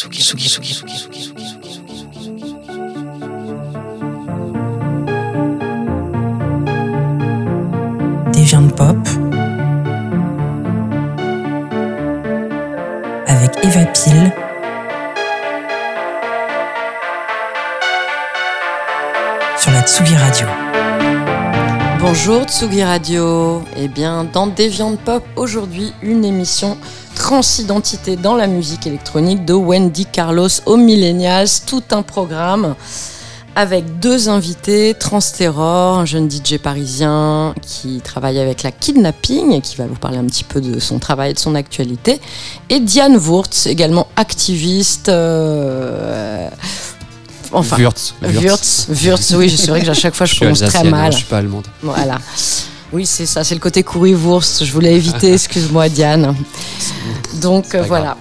Tsugi, Des viandes pop avec Eva Pile sur la Tsugi Radio. Bonjour Tsugi Radio. Eh bien, dans Deviant Pop, aujourd'hui, une émission transidentité dans la musique électronique de Wendy Carlos aux Millennials. Tout un programme avec deux invités, Transterror, un jeune DJ parisien qui travaille avec la Kidnapping et qui va vous parler un petit peu de son travail et de son actualité, et Diane Wurtz, également activiste. euh, Enfin, Wurtz. Wurtz, Wurtz, oui, c'est vrai que à chaque fois je prononce très hein, mal. je suis pas allemande. Voilà. Oui, c'est ça, c'est le côté currywurst. Je voulais éviter, excuse-moi Diane. Donc euh, voilà.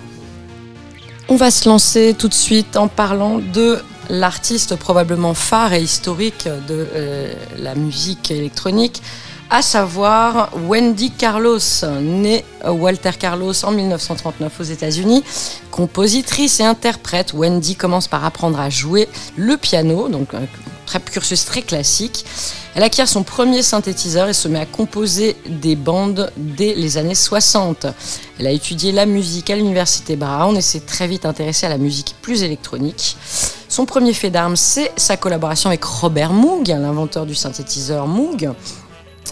On va se lancer tout de suite en parlant de l'artiste probablement phare et historique de euh, la musique électronique, à savoir Wendy Carlos, née euh, Walter Carlos en 1939 aux États-Unis. Compositrice et interprète, Wendy commence par apprendre à jouer le piano, donc cursus très classique. Elle acquiert son premier synthétiseur et se met à composer des bandes dès les années 60. Elle a étudié la musique à l'université Brown et s'est très vite intéressée à la musique plus électronique. Son premier fait d'armes, c'est sa collaboration avec Robert Moog, l'inventeur du synthétiseur Moog,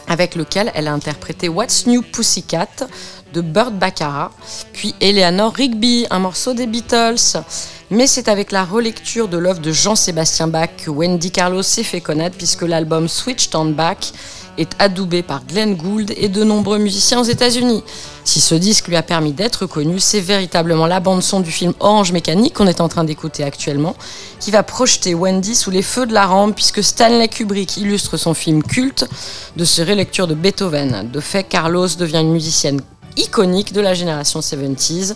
avec lequel elle a interprété What's New Pussycat de Burt Baccarat, puis Eleanor Rigby, un morceau des Beatles. Mais c'est avec la relecture de l'œuvre de Jean-Sébastien Bach que Wendy Carlos s'est fait connaître, puisque l'album Switched on Back est adoubé par Glenn Gould et de nombreux musiciens aux États-Unis. Si ce disque lui a permis d'être connu, c'est véritablement la bande-son du film Orange Mécanique qu'on est en train d'écouter actuellement, qui va projeter Wendy sous les feux de la rampe, puisque Stanley Kubrick illustre son film culte de ses relectures de Beethoven. De fait, Carlos devient une musicienne iconique de la génération 70s.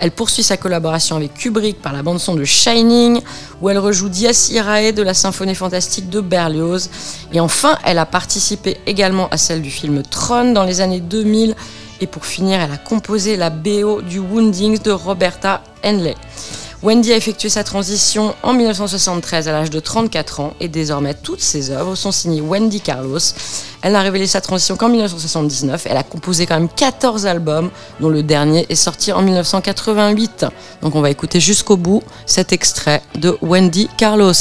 Elle poursuit sa collaboration avec Kubrick par la bande-son de Shining, où elle rejoue Dies Irae de la symphonie fantastique de Berlioz. Et enfin, elle a participé également à celle du film Tron dans les années 2000. Et pour finir, elle a composé la BO du Woundings de Roberta Henley. Wendy a effectué sa transition en 1973 à l'âge de 34 ans et désormais toutes ses œuvres sont signées Wendy Carlos. Elle n'a révélé sa transition qu'en 1979. Elle a composé quand même 14 albums, dont le dernier est sorti en 1988. Donc on va écouter jusqu'au bout cet extrait de Wendy Carlos.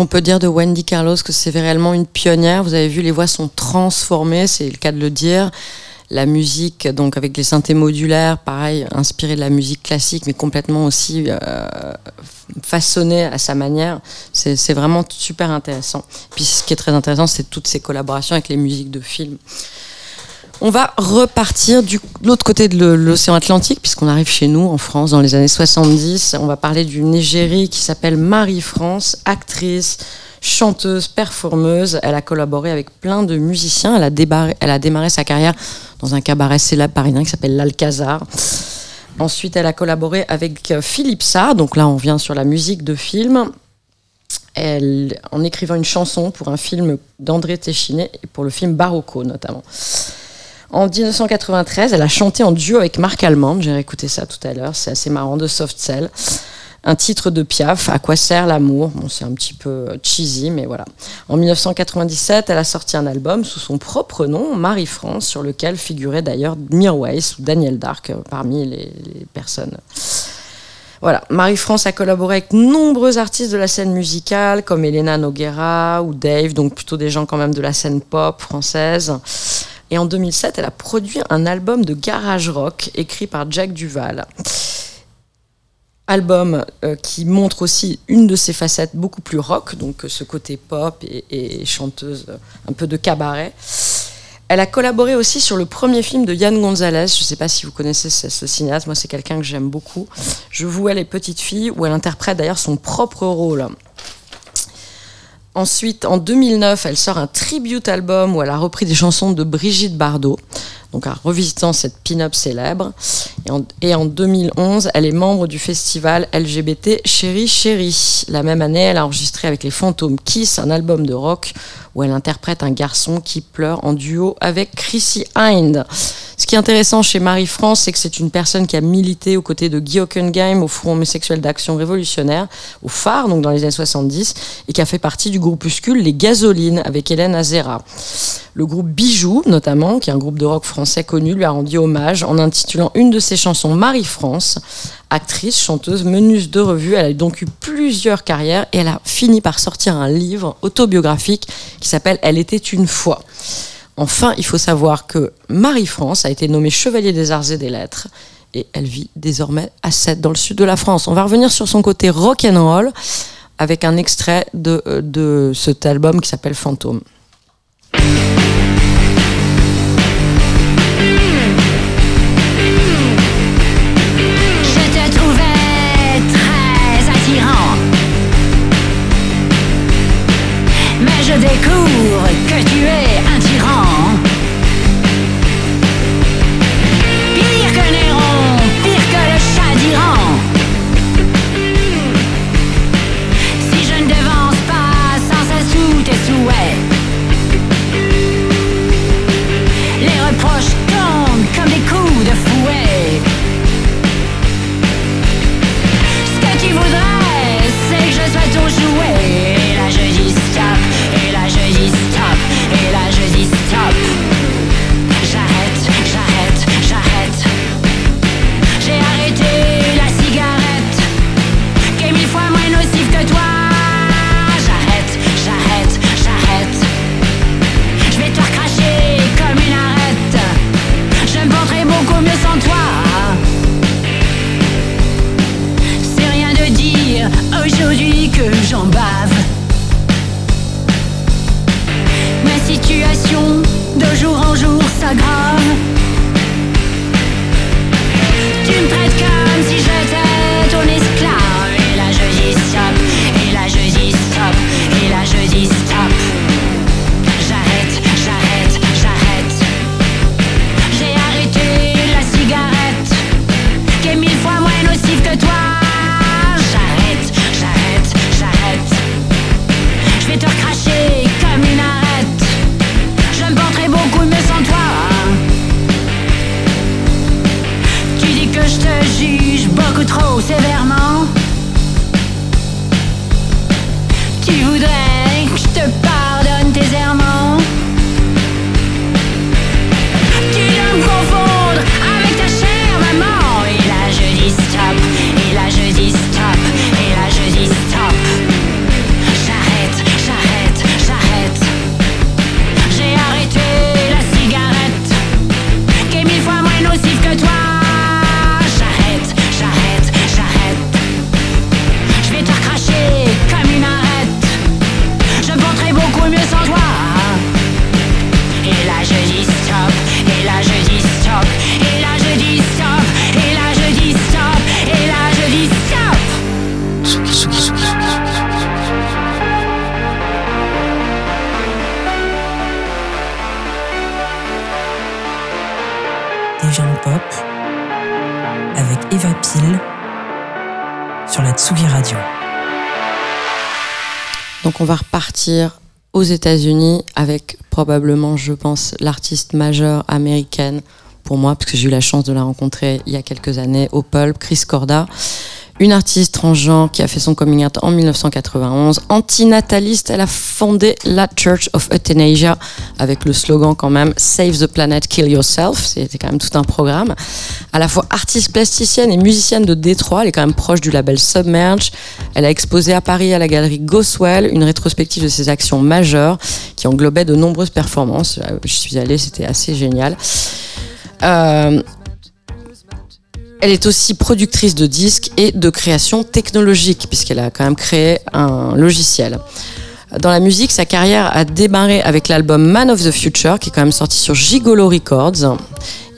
On peut dire de Wendy Carlos que c'est réellement une pionnière. Vous avez vu, les voix sont transformées, c'est le cas de le dire. La musique, donc avec les synthés modulaires, pareil, inspirée de la musique classique, mais complètement aussi euh, façonnée à sa manière. C'est vraiment super intéressant. Puis ce qui est très intéressant, c'est toutes ces collaborations avec les musiques de films. On va repartir de l'autre côté de l'océan Atlantique, puisqu'on arrive chez nous, en France, dans les années 70. On va parler d'une égérie qui s'appelle Marie-France, actrice, chanteuse, performeuse. Elle a collaboré avec plein de musiciens. Elle a, débarré- démarré sa carrière dans un cabaret célèbre parisien qui s'appelle l'Alcazar. Ensuite, elle a collaboré avec euh, Philippe Sarr. Donc là, on vient sur la musique de film. Elle, en écrivant une chanson pour un film d'André Téchiné et pour le film Barocco notamment. En 1993, elle a chanté en duo avec Marc Allemande, j'ai réécouté ça tout à l'heure, c'est assez marrant, de Soft Cell. Un titre de Piaf, À quoi sert l'amour? Bon, c'est un petit peu cheesy, mais voilà. En 1997, elle a sorti un album sous son propre nom, Marie-France, sur lequel figurait d'ailleurs Mirwais ou Daniel Dark euh, parmi les, les personnes. Voilà, Marie-France a collaboré avec nombreux artistes de la scène musicale, comme Elena Noguera ou Dave, donc plutôt des gens quand même de la scène pop française. Et en 2007, elle a produit un album de garage rock écrit par Jack Duval. Album euh, qui montre aussi une de ses facettes beaucoup plus rock, donc euh, ce côté pop et, chanteuse euh, un peu de cabaret. Elle a collaboré aussi sur le premier film de Yann Gonzalez. Je ne sais pas si vous connaissez ce, ce cinéaste. Moi, c'est quelqu'un que j'aime beaucoup. Je vois les petites filles, où elle interprète d'ailleurs son propre rôle. Ensuite, en 2009, elle sort un tribute album où elle a repris des chansons de Brigitte Bardot, donc en revisitant cette pin-up célèbre. Et en, et en 2011, elle est membre du festival LGBT Chéri Chéri. La même année, elle a enregistré avec les Fantômes Kiss un album de rock où elle interprète un garçon qui pleure en duo avec Chrissy Hind. Ce qui est intéressant chez Marie-France, c'est que c'est une personne qui a milité aux côtés de Guy Hockenheim au Front homosexuel d'action révolutionnaire, au phare, donc dans les années 70, et qui a fait partie du groupuscule Les Gasolines avec Hélène Azera. Le groupe Bijou, notamment, qui est un groupe de rock français connu, lui a rendu hommage en intitulant une de ses chansons Marie-France. Actrice, chanteuse, meneuse de revue, elle a donc eu plusieurs carrières et elle a fini par sortir un livre autobiographique qui s'appelle Elle était une fois. Enfin, il faut savoir que Marie-France a été nommée chevalier des arts et des lettres et elle vit désormais à Sète, dans le sud de la France. On va revenir sur son côté rock and roll avec un extrait de, euh, de cet album qui s'appelle Fantôme. Des pop avec Eva Pile sur la Tsugi Radio. Donc on va repartir aux États-Unis avec probablement, je pense, l'artiste majeure américaine pour moi, parce que j'ai eu la chance de la rencontrer il y a quelques années au Pulp, Chris Corda une artiste transgenre qui a fait son coming out en 1991. Antinataliste, elle a fondé la Church of Euthanasia avec le slogan quand même Save the Planet, Kill Yourself. C'était quand même tout un programme. À la fois artiste plasticienne et musicienne de Détroit, elle est quand même proche du label Submerge. Elle a exposé à Paris à la galerie Goswell une rétrospective de ses actions majeures qui englobait de nombreuses performances. Je suis allée, c'était assez génial. Euh, elle est aussi productrice de disques et de création technologique, puisqu'elle a quand même créé un logiciel. Dans la musique, sa carrière a démarré avec l'album Man of the Future, qui est quand même sorti sur Gigolo Records.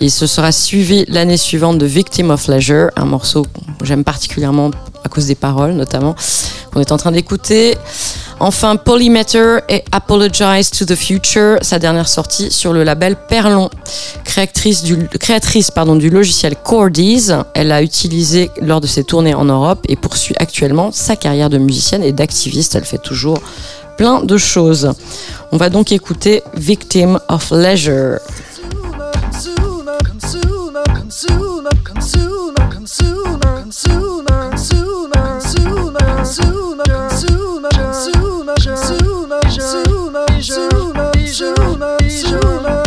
Il se sera suivi l'année suivante de Victim of Leisure, un morceau que j'aime particulièrement à cause des paroles notamment, qu'on est en train d'écouter. Enfin, Polymeter et Apologize to the Future, sa dernière sortie sur le label Perlon. Créatrice du, créatrice, pardon, du logiciel Cordies, elle a utilisé lors de ses tournées en Europe et poursuit actuellement sa carrière de musicienne et d'activiste. Elle fait toujours plein de choses. On va donc écouter Victim of Leisure. sooner, sooner, sooner, sooner, sooner, sooner, sooner, sooner, sooner, sooner, sooner, sooner.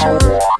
Sure.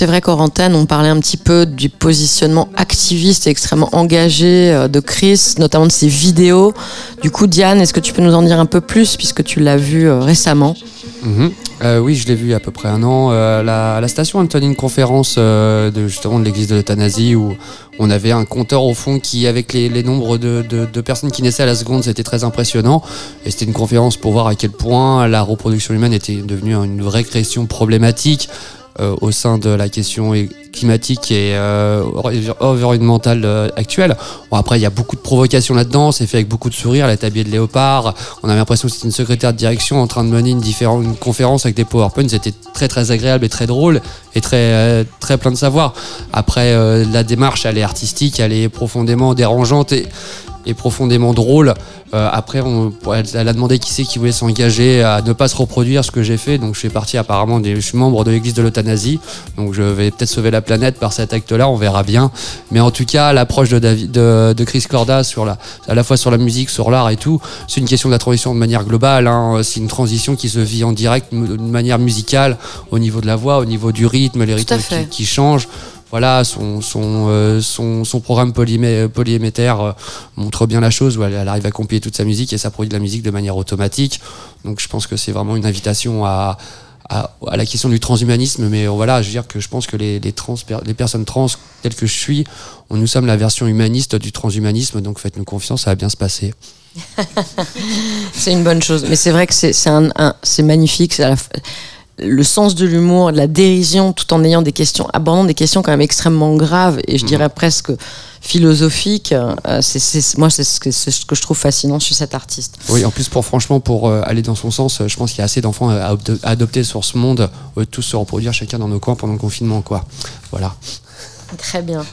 c'est vrai qu'en antenne, on parlait un petit peu du positionnement activiste et extrêmement engagé euh, de Chris, notamment de ses vidéos. Du coup, Diane, est-ce que tu peux nous en dire un peu plus, puisque tu l'as vu euh, récemment Mhm. Euh, oui, je l'ai vu il y a à peu près un an. La, la station a tenu une conférence de, justement de l'église de l'euthanasie où on avait un compteur au fond qui, avec les, nombres de, personnes qui naissaient à la seconde, c'était très impressionnant. Et c'était une conférence pour voir à quel point la reproduction humaine était devenue une vraie question problématique au sein de la question climatique et euh, envi- environnementale euh, actuelle. Bon, après, il y a beaucoup de provocations là-dedans, c'est fait avec beaucoup de sourires, la tablier de léopard. On avait l'impression que c'était une secrétaire de direction en train de mener une, conférence avec des PowerPoints. C'était très très agréable et très drôle et très, euh, très plein de savoir. Après, euh, la démarche, elle est artistique, elle est profondément dérangeante et profondément drôle. Euh, après, on, elle, elle a demandé qui c'est qui voulait s'engager à ne pas se reproduire ce que j'ai fait. Donc, je fais partie apparemment des, je suis membre de l'église de l'euthanasie. Donc, je vais peut-être sauver la planète par cet acte-là. On verra bien. Mais en tout cas, l'approche de, David, de, de Chris Corda sur la, à la fois sur la musique, sur l'art et tout, c'est une question de la transition de manière globale. hein. C'est une transition qui se vit en direct, de manière musicale, au niveau de la voix, au niveau du rythme, les rythmes qui changent. Voilà, son, son, euh, son, programme polymé- polyémétaire euh, montre bien la chose où elle, arrive à compiler toute sa musique et ça produit de la musique de manière automatique. Donc je pense que c'est vraiment une invitation à, à, la question du transhumanisme. Mais euh, voilà, je veux dire que je pense que les, les, trans, les personnes trans telles que je suis, on, nous sommes la version humaniste du transhumanisme. Donc faites-nous confiance, ça va bien se passer. C'est une bonne chose. Mais c'est vrai que c'est un, magnifique. Le sens de l'humour, de la dérision, tout en ayant des questions, abordant des questions quand même extrêmement graves et je dirais presque philosophiques. Euh, c'est, moi, c'est ce, que, c'est ce que je trouve fascinant chez cet artiste. Oui, en plus, pour franchement, pour euh, aller dans son sens, euh, je pense qu'il y a assez d'enfants à, opte- à adopter sur ce monde, tous se reproduire chacun dans nos coins pendant le confinement, quoi. Voilà. Très bien.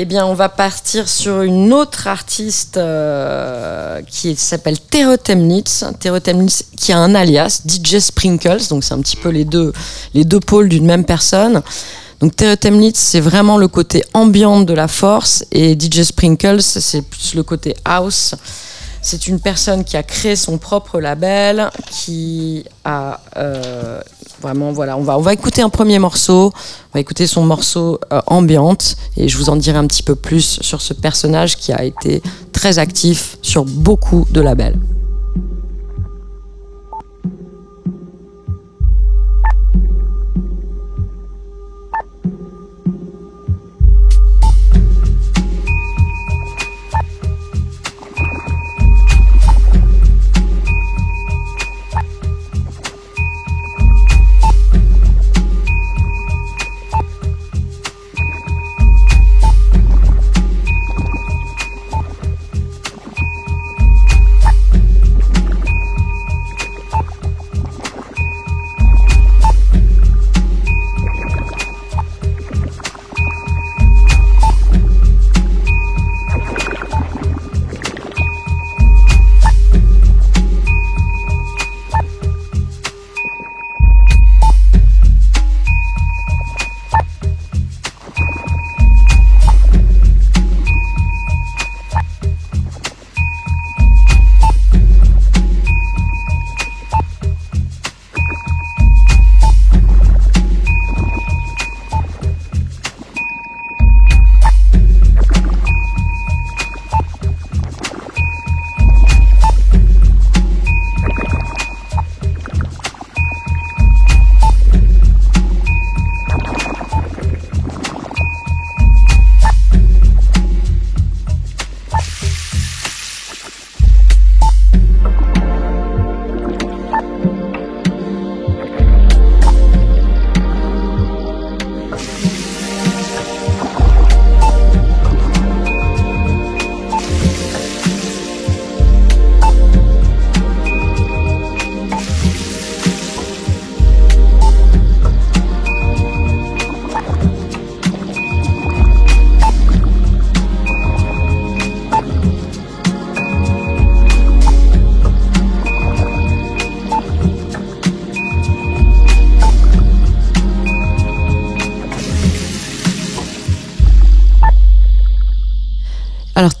Eh bien, on va partir sur une autre artiste euh, qui s'appelle Theo Temnitz. Theo Temnitz qui a un alias, DJ Sprinkles. Donc, c'est un petit peu les deux, les deux pôles d'une même personne. Donc, Theo Temnitz, c'est vraiment le côté ambiante de la force. Et DJ Sprinkles, c'est plus le côté house. C'est une personne qui a créé son propre label, qui a euh, vraiment, voilà, on va, écouter un premier morceau, on va écouter son morceau euh, ambiante, et je vous en dirai un petit peu plus sur ce personnage qui a été très actif sur beaucoup de labels.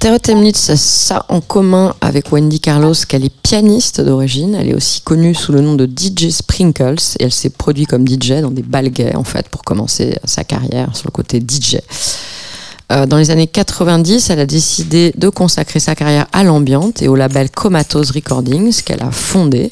Terre Temnitz a ça en commun avec Wendy Carlos, qu'elle est pianiste d'origine. Elle est aussi connue sous le nom de DJ Sprinkles et elle s'est produite comme DJ dans des bals gays, en fait, pour commencer sa carrière sur le côté DJ. Euh, dans les années 90, elle a décidé de consacrer sa carrière à l'ambiante et au label Comatose Recordings qu'elle a fondé.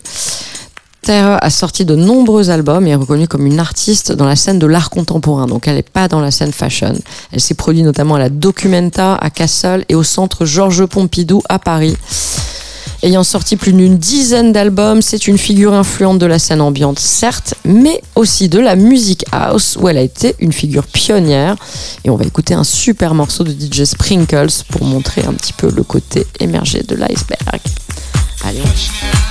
Terre a sorti de nombreux albums et est reconnue comme une artiste dans la scène de l'art contemporain. Donc elle n'est pas dans la scène fashion. Elle s'est produite notamment à la Documenta à Cassel et au centre Georges Pompidou à Paris. Ayant sorti plus d'une dizaine d'albums, c'est une figure influente de la scène ambiante, certes, mais aussi de la musique house, où elle a été une figure pionnière. Et on va écouter un super morceau de DJ Sprinkles pour montrer un petit peu le côté émergé de l'iceberg. Allez, on...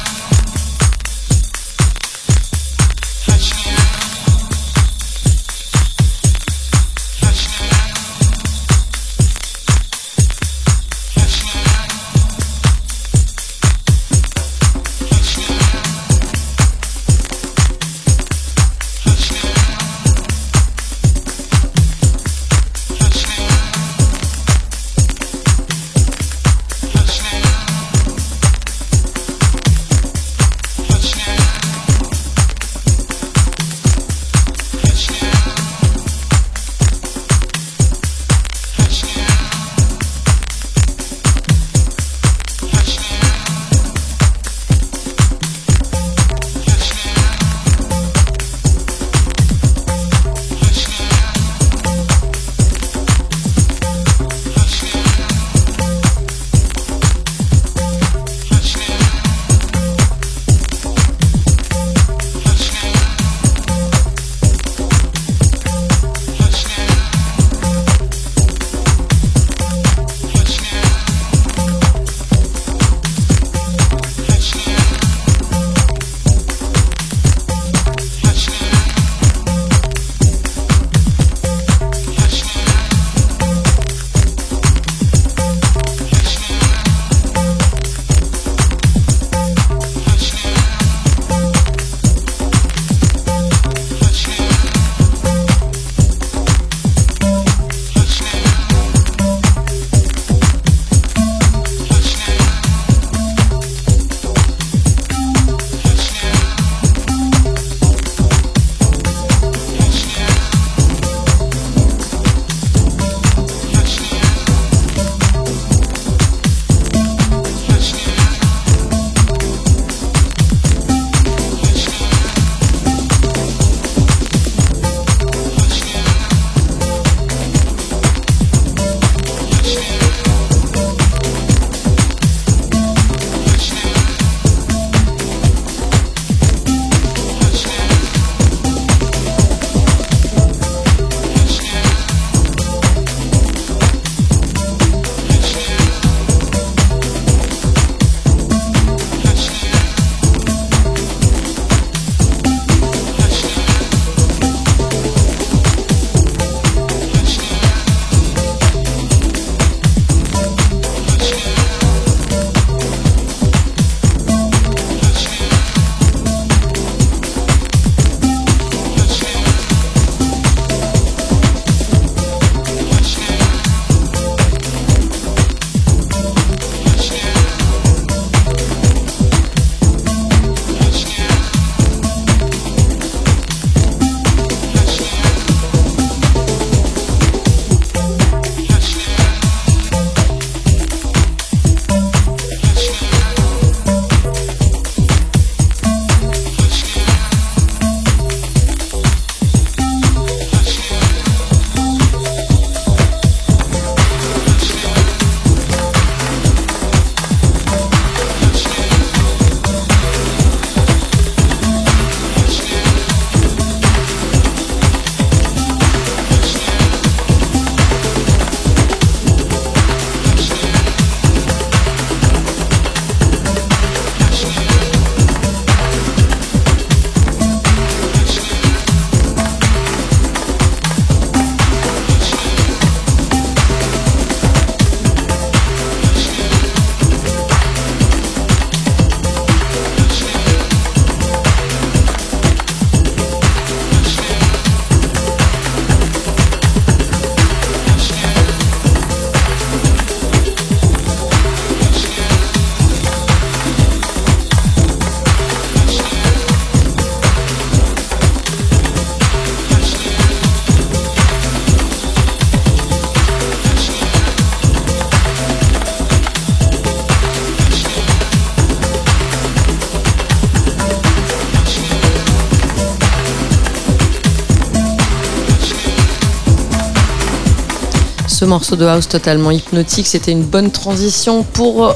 ce morceau de house totalement hypnotique, c'était une bonne transition pour euh,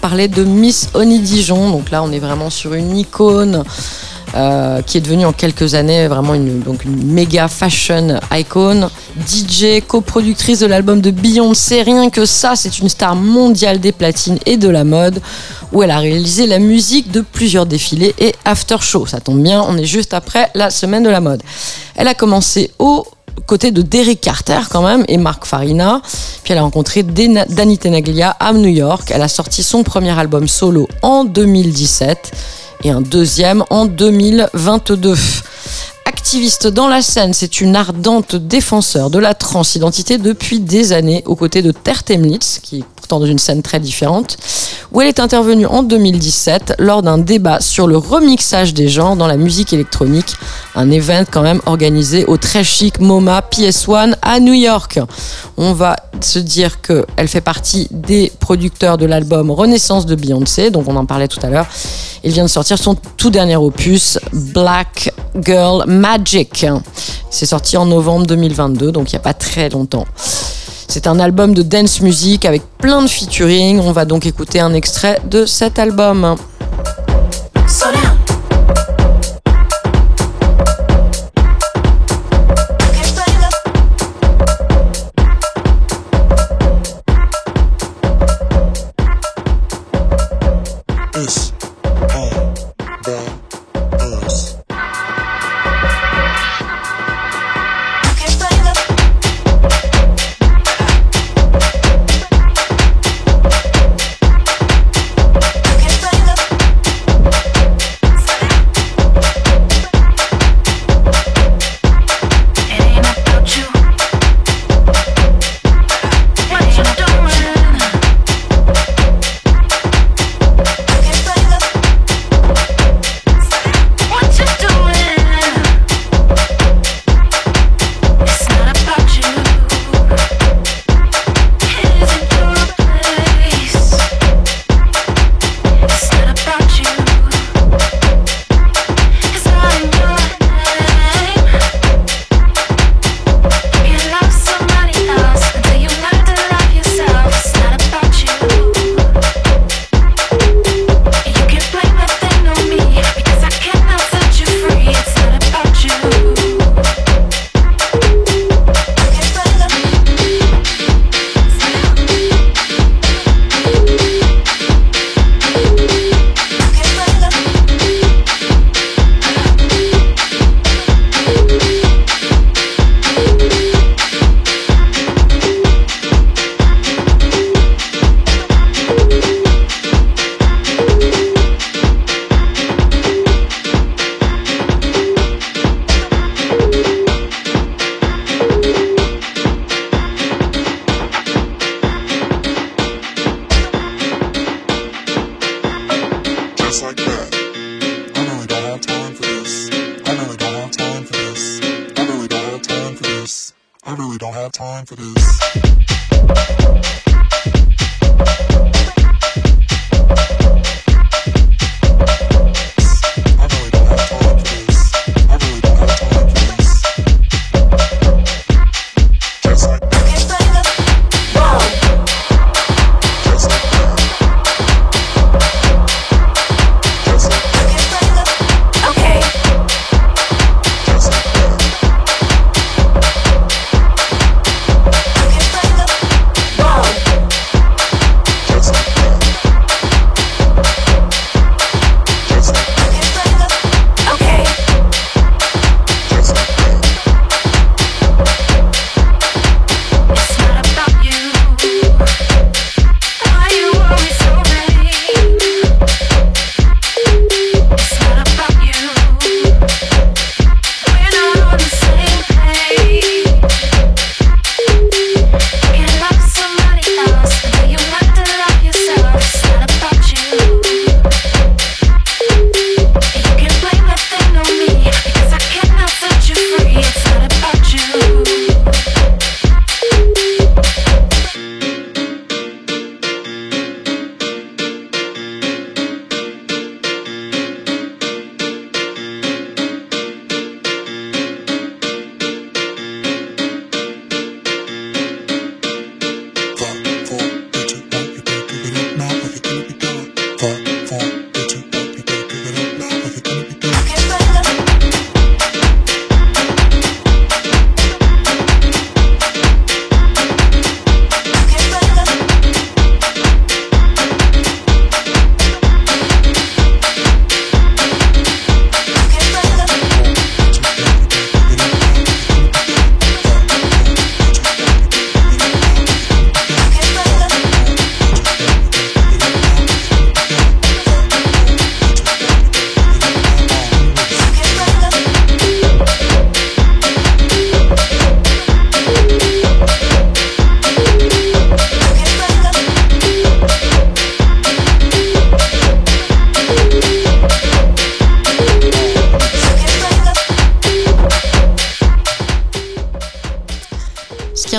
parler de Miss Honey Dijon. Donc là, on est vraiment sur une icône euh, qui est devenue en quelques années vraiment une, donc une méga fashion icon. DJ, coproductrice de l'album de Beyoncé, rien que ça, c'est une star mondiale des platines et de la mode, où elle a réalisé la musique de plusieurs défilés et after show. Ça tombe bien, on est juste après la semaine de la mode. Elle a commencé au côté de Derek Carter quand même et Mark Farina. Puis elle a rencontré Danny Tenaglia à New York. Elle a sorti son premier album solo en 2017 et un deuxième en 2022. Activiste dans la scène, c'est une ardente défenseur de la transidentité depuis des années aux côtés de Ter Temlitz, qui est dans une scène très différente, où elle est intervenue en 2017 lors d'un débat sur le remixage des genres dans la musique électronique, un événement quand même organisé au très chic MoMA PS1 à New York. On va se dire qu'elle fait partie des producteurs de l'album Renaissance de Beyoncé, donc on en parlait tout à l'heure. Il vient de sortir son tout dernier opus, Black Girl Magic. C'est sorti en novembre 2022, donc il n'y a pas très longtemps. C'est un album de dance music avec plein de featuring. On va donc écouter un extrait de cet album.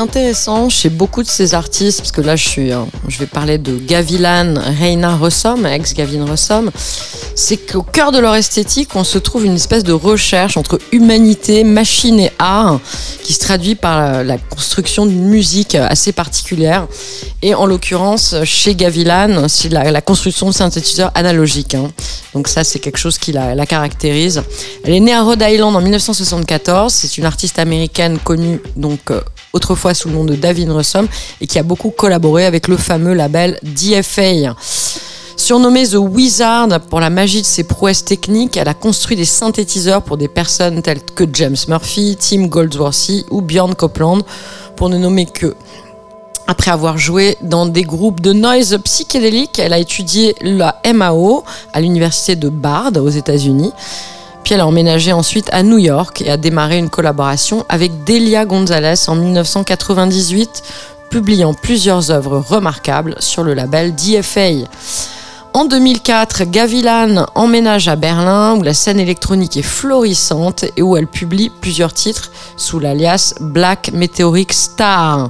Intéressant chez beaucoup de ces artistes, parce que là je suis, je vais parler de Gavilan, Reina Rossom, ex Gavin Rossom, c'est qu'au cœur de leur esthétique, on se trouve une espèce de recherche entre humanité, machine et art, qui se traduit par la, construction d'une musique assez particulière. Et en l'occurrence, chez Gavilan, c'est la, construction de synthétiseurs analogiques. hein. Donc ça, c'est quelque chose qui la, la caractérise. Elle est née à Rhode Island en 1974. C'est une artiste américaine connue donc euh, autrefois sous le nom de Davin Russom et qui a beaucoup collaboré avec le fameux label DFA. Surnommée The Wizard pour la magie de ses prouesses techniques, elle a construit des synthétiseurs pour des personnes telles que James Murphy, Tim Goldsworthy ou Bjorn Copeland, pour ne nommer que. Après avoir joué dans des groupes de noise psychédélique, elle a étudié la MAO à l'université de Bard aux États-Unis. Puis elle a emménagé ensuite à New York et a démarré une collaboration avec Delia Gonzalez en 1998, publiant plusieurs œuvres remarquables sur le label DFA. En 2004, Gavilan emménage à Berlin où la scène électronique est florissante et où elle publie plusieurs titres sous l'alias Black Meteoric Star.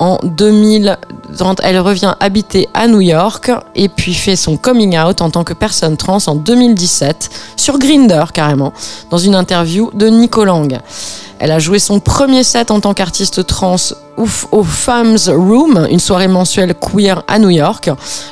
En 2030, elle revient habiter à New York et puis fait son coming out en tant que personne trans en 2017 sur Grinder carrément dans une interview de Nico Lang. Elle a joué son premier set en tant qu'artiste trans au Femmes Room, une soirée mensuelle queer à New York,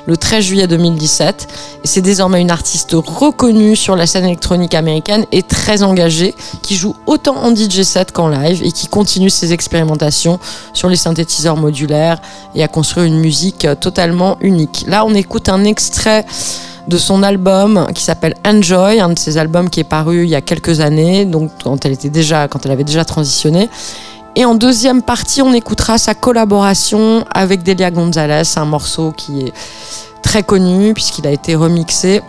le 13 juillet 2017. Et c'est désormais une artiste reconnue sur la scène électronique américaine et très engagée, qui joue autant en DJ set qu'en live et qui continue ses expérimentations sur les synthétiseurs modulaires et à construire une musique totalement unique. Là, on écoute un extrait de son album qui s'appelle Enjoy, un de ses albums qui est paru il y a quelques années, donc quand elle était déjà, quand elle avait déjà transitionné. Et en deuxième partie, on écoutera sa collaboration avec Delia Gonzalez, un morceau qui est très connu puisqu'il a été remixé,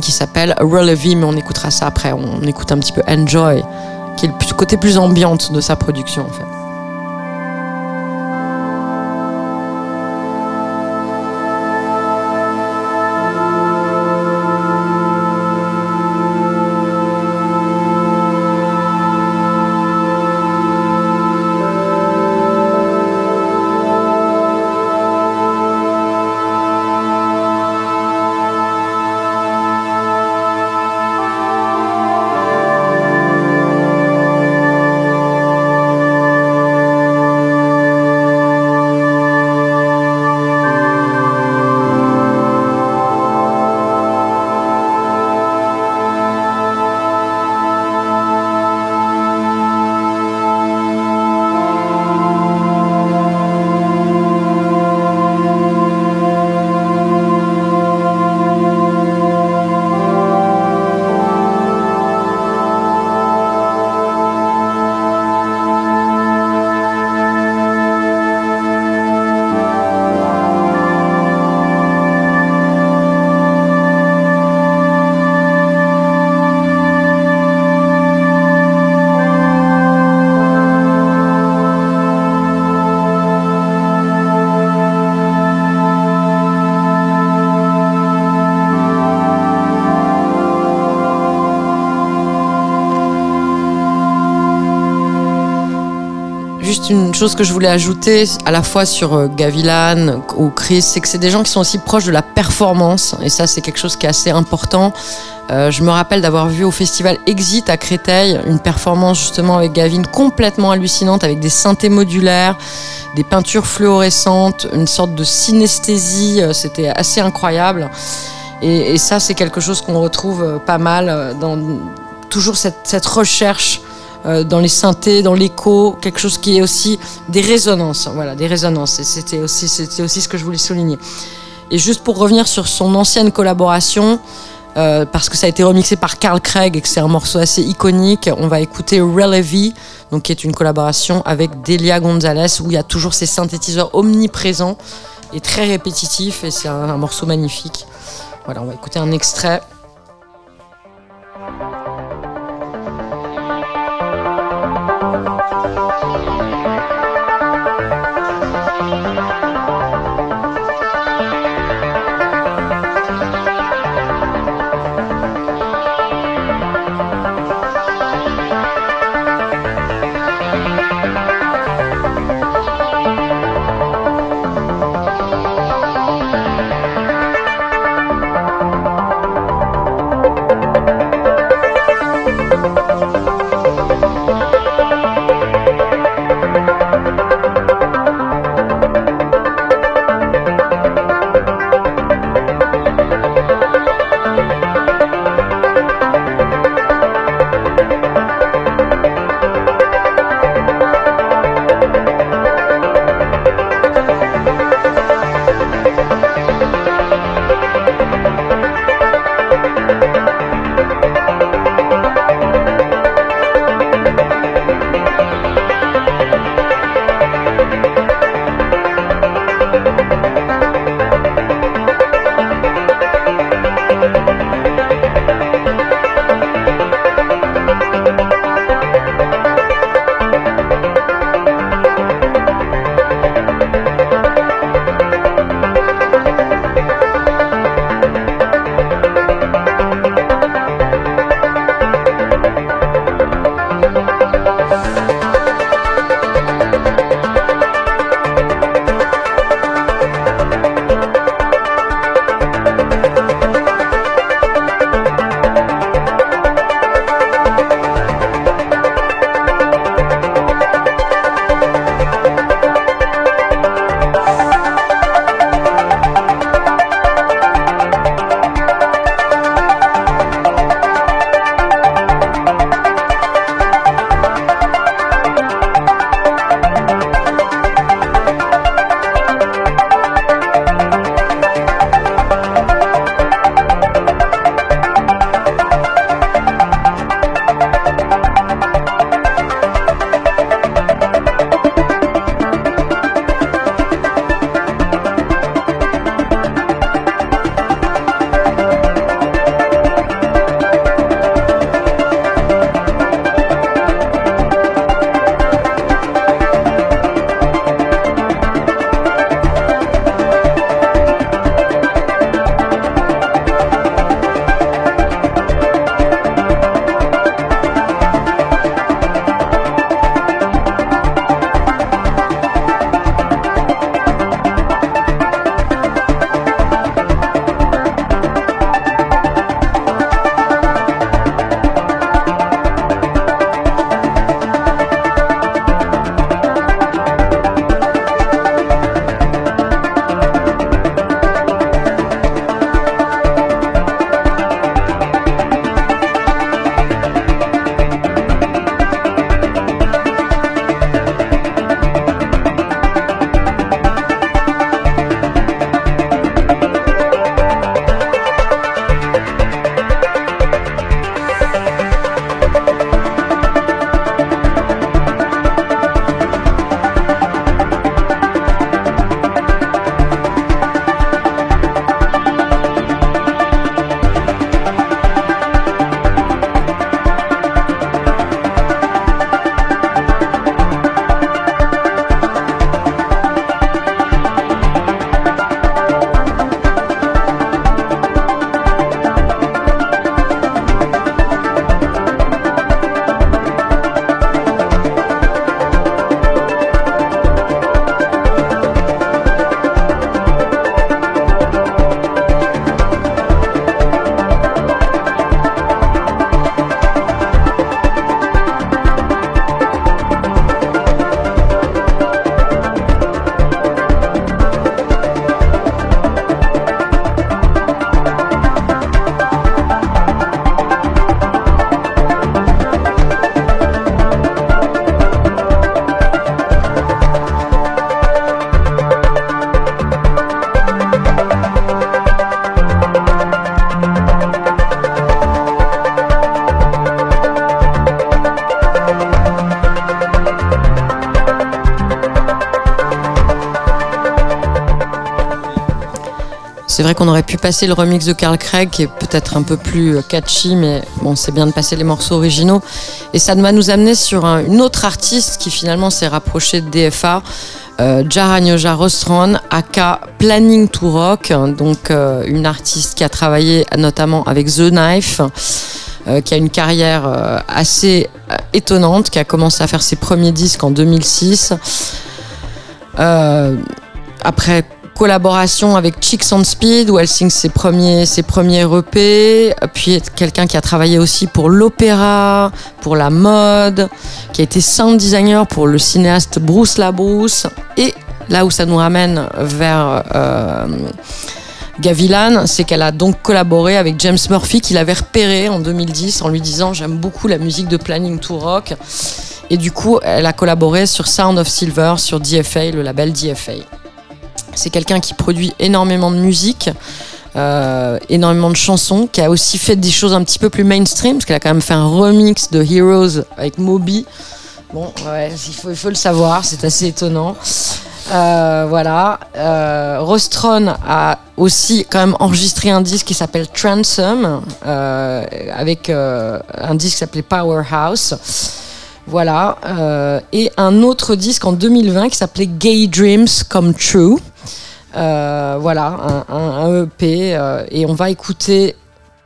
qui s'appelle Relevi, mais on écoutera ça après. On écoute un petit peu Enjoy, qui est le côté plus ambiante de sa production en fait. Chose que je voulais ajouter à la fois sur euh, Gavilan ou Chris, c'est que c'est des gens qui sont aussi proches de la performance et ça c'est quelque chose qui est assez important. Euh, je me rappelle d'avoir vu au festival Exit à Créteil une performance justement avec Gavin complètement hallucinante avec des synthés modulaires, des peintures fluorescentes, une sorte de synesthésie, euh, c'était assez incroyable. Et, ça c'est quelque chose qu'on retrouve pas mal dans toujours cette recherche euh, dans les synthés, dans l'écho, quelque chose qui est aussi des résonances. Voilà, des résonances. C'était aussi, c'était aussi ce que je voulais souligner. Et juste pour revenir sur son ancienne collaboration, euh, parce que ça a été remixé par Carl Craig et que c'est un morceau assez iconique, on va écouter Relevi, donc qui est une collaboration avec Delia Gonzalez, où il y a toujours ces synthétiseurs omniprésents et très répétitifs, et c'est un, un morceau magnifique. Voilà, on va écouter un extrait. Passer le remix de Carl Craig, qui est peut-être un peu plus catchy, mais bon, c'est bien de passer les morceaux originaux. Et ça va nous amener sur un- une autre artiste qui finalement s'est rapprochée de DFA, euh, Jaranyoja Rostron, aka Planning to Rock, donc euh, une artiste qui a travaillé notamment avec The Knife, euh, qui a une carrière euh, assez euh, étonnante, qui a commencé à faire ses premiers disques en 2006. Euh, après collaboration avec Chicks on Speed où elle signe ses premiers ses premiers EP puis quelqu'un qui a travaillé aussi pour l'opéra pour la mode qui a été sound designer pour le cinéaste Bruce Labrousse. Et là où ça nous ramène vers euh, Gavilan, c'est qu'elle a donc collaboré avec James Murphy qui l'avait repéré en 2010 en lui disant j'aime beaucoup la musique de Planning to Rock. Et du coup elle a collaboré sur Sound of Silver sur DFA le label DFA c'est quelqu'un qui produit énormément de musique, euh, énormément de chansons, qui a aussi fait des choses un petit peu plus mainstream, parce qu'elle a quand même fait un remix de Heroes avec Moby. Bon, il faut, le savoir, c'est assez étonnant. Euh, voilà. Euh, Rostron a aussi quand même enregistré un disque qui s'appelle Transom, avec un disque qui s'appelait Powerhouse. Voilà. Et un autre disque en 2020 qui s'appelait Gay Dreams Come True. Euh, voilà, un, EP. euh, et on va écouter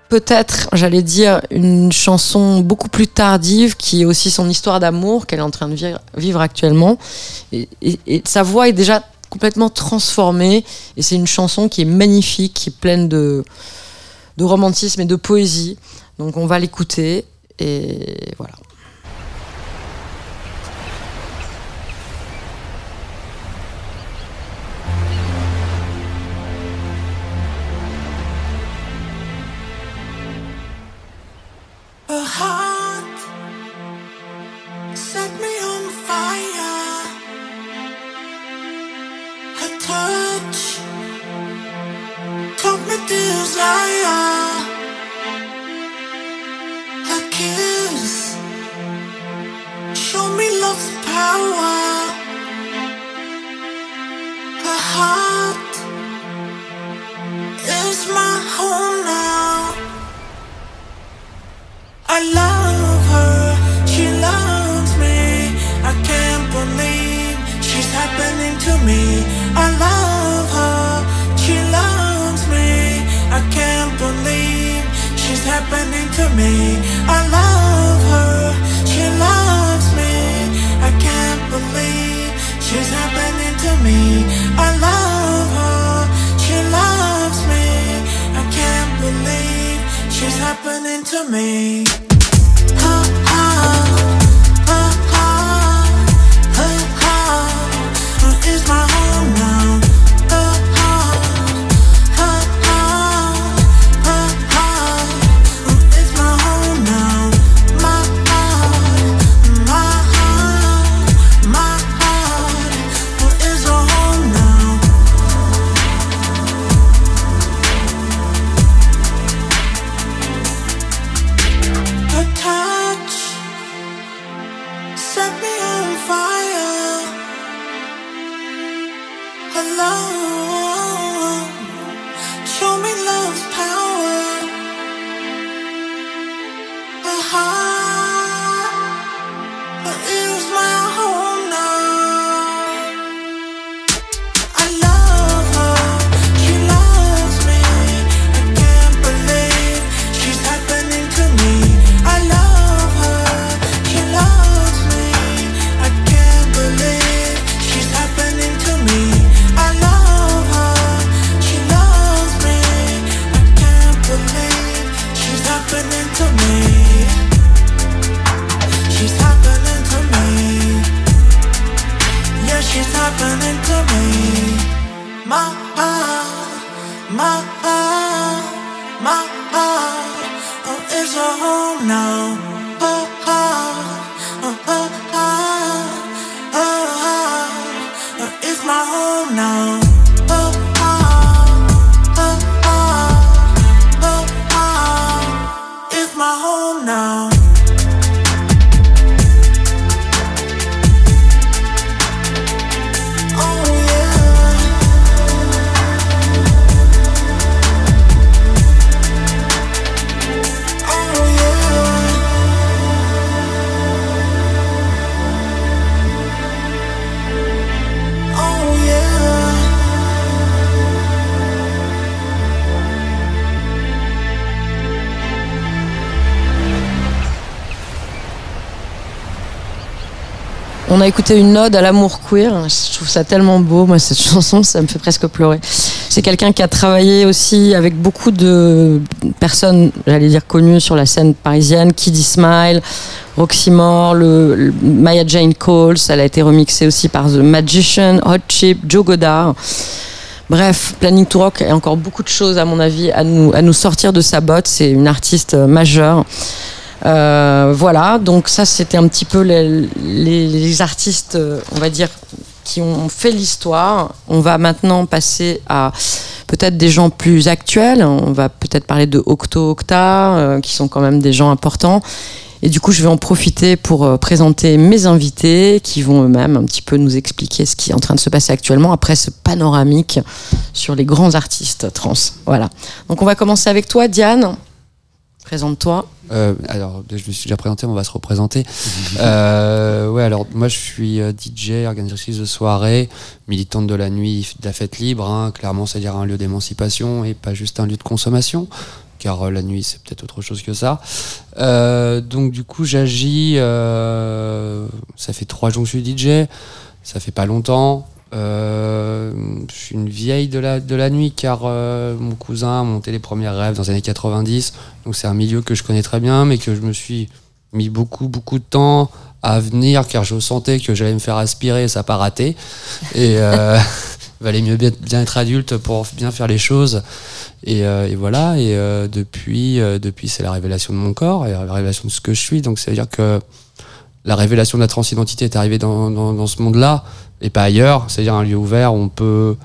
peut-être, j'allais dire, une chanson beaucoup plus tardive qui est aussi son histoire d'amour qu'elle est en train de vivre, actuellement. Et, et- et sa voix est déjà complètement transformée. Et c'est une chanson qui est magnifique, qui est pleine de, de romantisme et de poésie. Donc on va l'écouter. Et voilà. A heart set me on fire. Her touch taught me desire. Her kiss showed me love's power. Her heart is my home now. Me. To me. On a écouté une ode à l'amour queer. Je trouve ça tellement beau, moi, cette chanson, ça me fait presque pleurer. C'est quelqu'un qui a travaillé aussi avec beaucoup de personnes, j'allais dire connues sur la scène parisienne, Kiddy Smile, Roxy Moore, Maya Jane Coles. Elle a été remixée aussi par The Magician, Hot Chip, Joe Godard. Bref, Planning to Rock a encore beaucoup de choses, à mon avis, à nous, à nous sortir de sa botte. C'est une artiste euh, majeure. Euh, voilà, donc ça c'était un petit peu les, artistes, euh, on va dire, qui ont fait l'histoire. On va maintenant passer à peut-être des gens plus actuels. On va peut-être parler de Octo Octa, euh, qui sont quand même des gens importants. Et du coup, je vais en profiter pour présenter mes invités qui vont eux-mêmes un petit peu nous expliquer ce qui est en train de se passer actuellement après ce panoramique sur les grands artistes trans. Voilà. Donc, on va commencer avec toi, Diane. Présente-toi. Euh, alors, je me suis déjà présenté, on va se représenter. euh, ouais, alors moi je suis euh, DJ, organisatrice de soirée, militante de la nuit, de la fête libre. hein. Clairement, c'est-à-dire un lieu d'émancipation et pas juste un lieu de consommation, car euh, la nuit c'est peut-être autre chose que ça. Euh, donc du coup, j'agis. euh, ça fait trois jours que je suis DJ. Ça fait pas longtemps. Euh, je suis une vieille de la, de la nuit car euh, mon cousin a monté les premiers rêves dans les années 90. Donc c'est un milieu que je connais très bien, mais que je me suis mis beaucoup, beaucoup de temps à venir car je sentais que j'allais me faire aspirer et ça n'a pas raté. Et euh, valait mieux bien, être adulte pour bien faire les choses. Et, euh, voilà, et depuis, depuis c'est la révélation de mon corps et la révélation de ce que je suis. Donc ça veut dire que la révélation de la transidentité est arrivée dans ce monde-là et pas ailleurs. C'est-à-dire un lieu ouvert où on peut,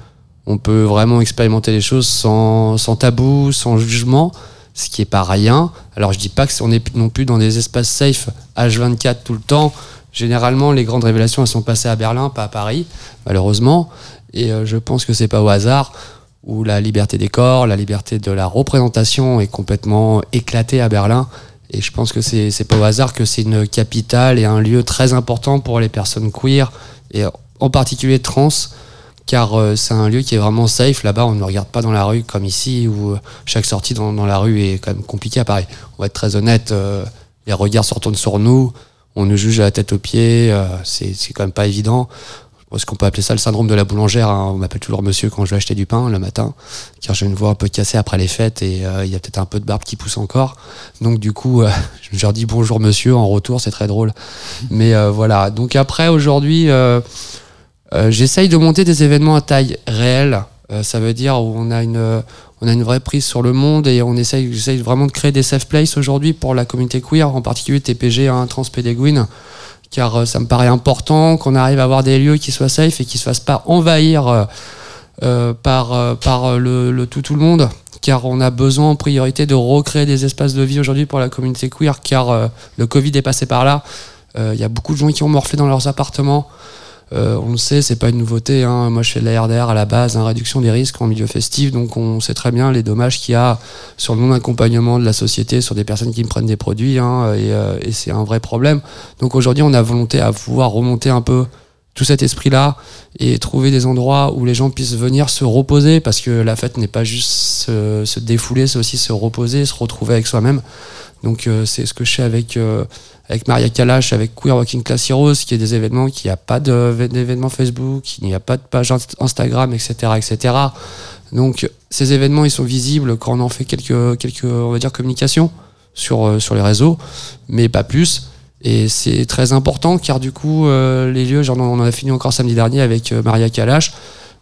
on peut vraiment expérimenter les choses sans, tabou, sans jugement, ce qui est pas rien. Alors je dis pas que on est non plus dans des espaces safe H24 tout le temps. Généralement, les grandes révélations elles sont passées à Berlin, pas à Paris, malheureusement. Et euh, je pense que c'est pas au hasard où la liberté des corps, la liberté de la représentation est complètement éclatée à Berlin. Et je pense que c'est pas au hasard que c'est une capitale et un lieu très important pour les personnes queer en particulier trans, car euh, c'est un lieu qui est vraiment safe. Là-bas, on ne regarde pas dans la rue comme ici, où euh, chaque sortie dans, la rue est quand même compliquée à Paris. On va être très honnête, euh, les regards se retournent sur nous, on nous juge à la tête aux pieds, c'est quand même pas évident. Est-ce qu'on peut appeler ça le syndrome de la boulangère hein On m'appelle toujours monsieur quand je vais acheter du pain le matin, car j'ai une voix un peu cassée après les fêtes et il y a peut-être un peu de barbe qui pousse encore. Donc du coup, je leur dis bonjour monsieur en retour, c'est très drôle. Mais voilà. Donc après, aujourd'hui, euh, j'essaye de monter des événements à taille réelle. Euh, ça veut dire où on a une, euh, on a une vraie prise sur le monde et on essaye, j'essaye vraiment de créer des safe places aujourd'hui pour la communauté queer, en particulier TPG, hein, Transpédéguine, car euh, ça me paraît important qu'on arrive à avoir des lieux qui soient safe et qui se fassent pas envahir euh, par, par le, le tout tout le monde, car on a besoin en priorité de recréer des espaces de vie aujourd'hui pour la communauté queer, car le Covid est passé par là. Il y a beaucoup de gens qui ont morflé dans leurs appartements. Euh, on le sait, c'est pas une nouveauté. hein. Moi, je fais de la RDR à la base, hein, réduction des risques en milieu festif, donc on sait très bien les dommages qu'il y a sur le non-accompagnement de la société, sur des personnes qui me prennent des produits, hein, et, euh, et c'est un vrai problème. Donc aujourd'hui, on a volonté à pouvoir remonter un peu tout cet esprit-là et trouver des endroits où les gens puissent venir se reposer, parce que la fête n'est pas juste se, se défouler, c'est aussi se reposer, se retrouver avec soi-même. Donc euh, c'est ce que je fais avec euh, avec Maria Kalash, avec Queer Walking Class Heroes, qui est des événements, qui n'y a pas d'événements Facebook, il n'y a pas de page Inst- Instagram, etc., etc. Donc ces événements, ils sont visibles quand on en fait quelques, quelques on va dire, communications sur, euh, sur les réseaux, mais pas plus. Et c'est très important car du coup, euh, les lieux, genre, on en a fini encore samedi dernier avec euh, Maria Kalash.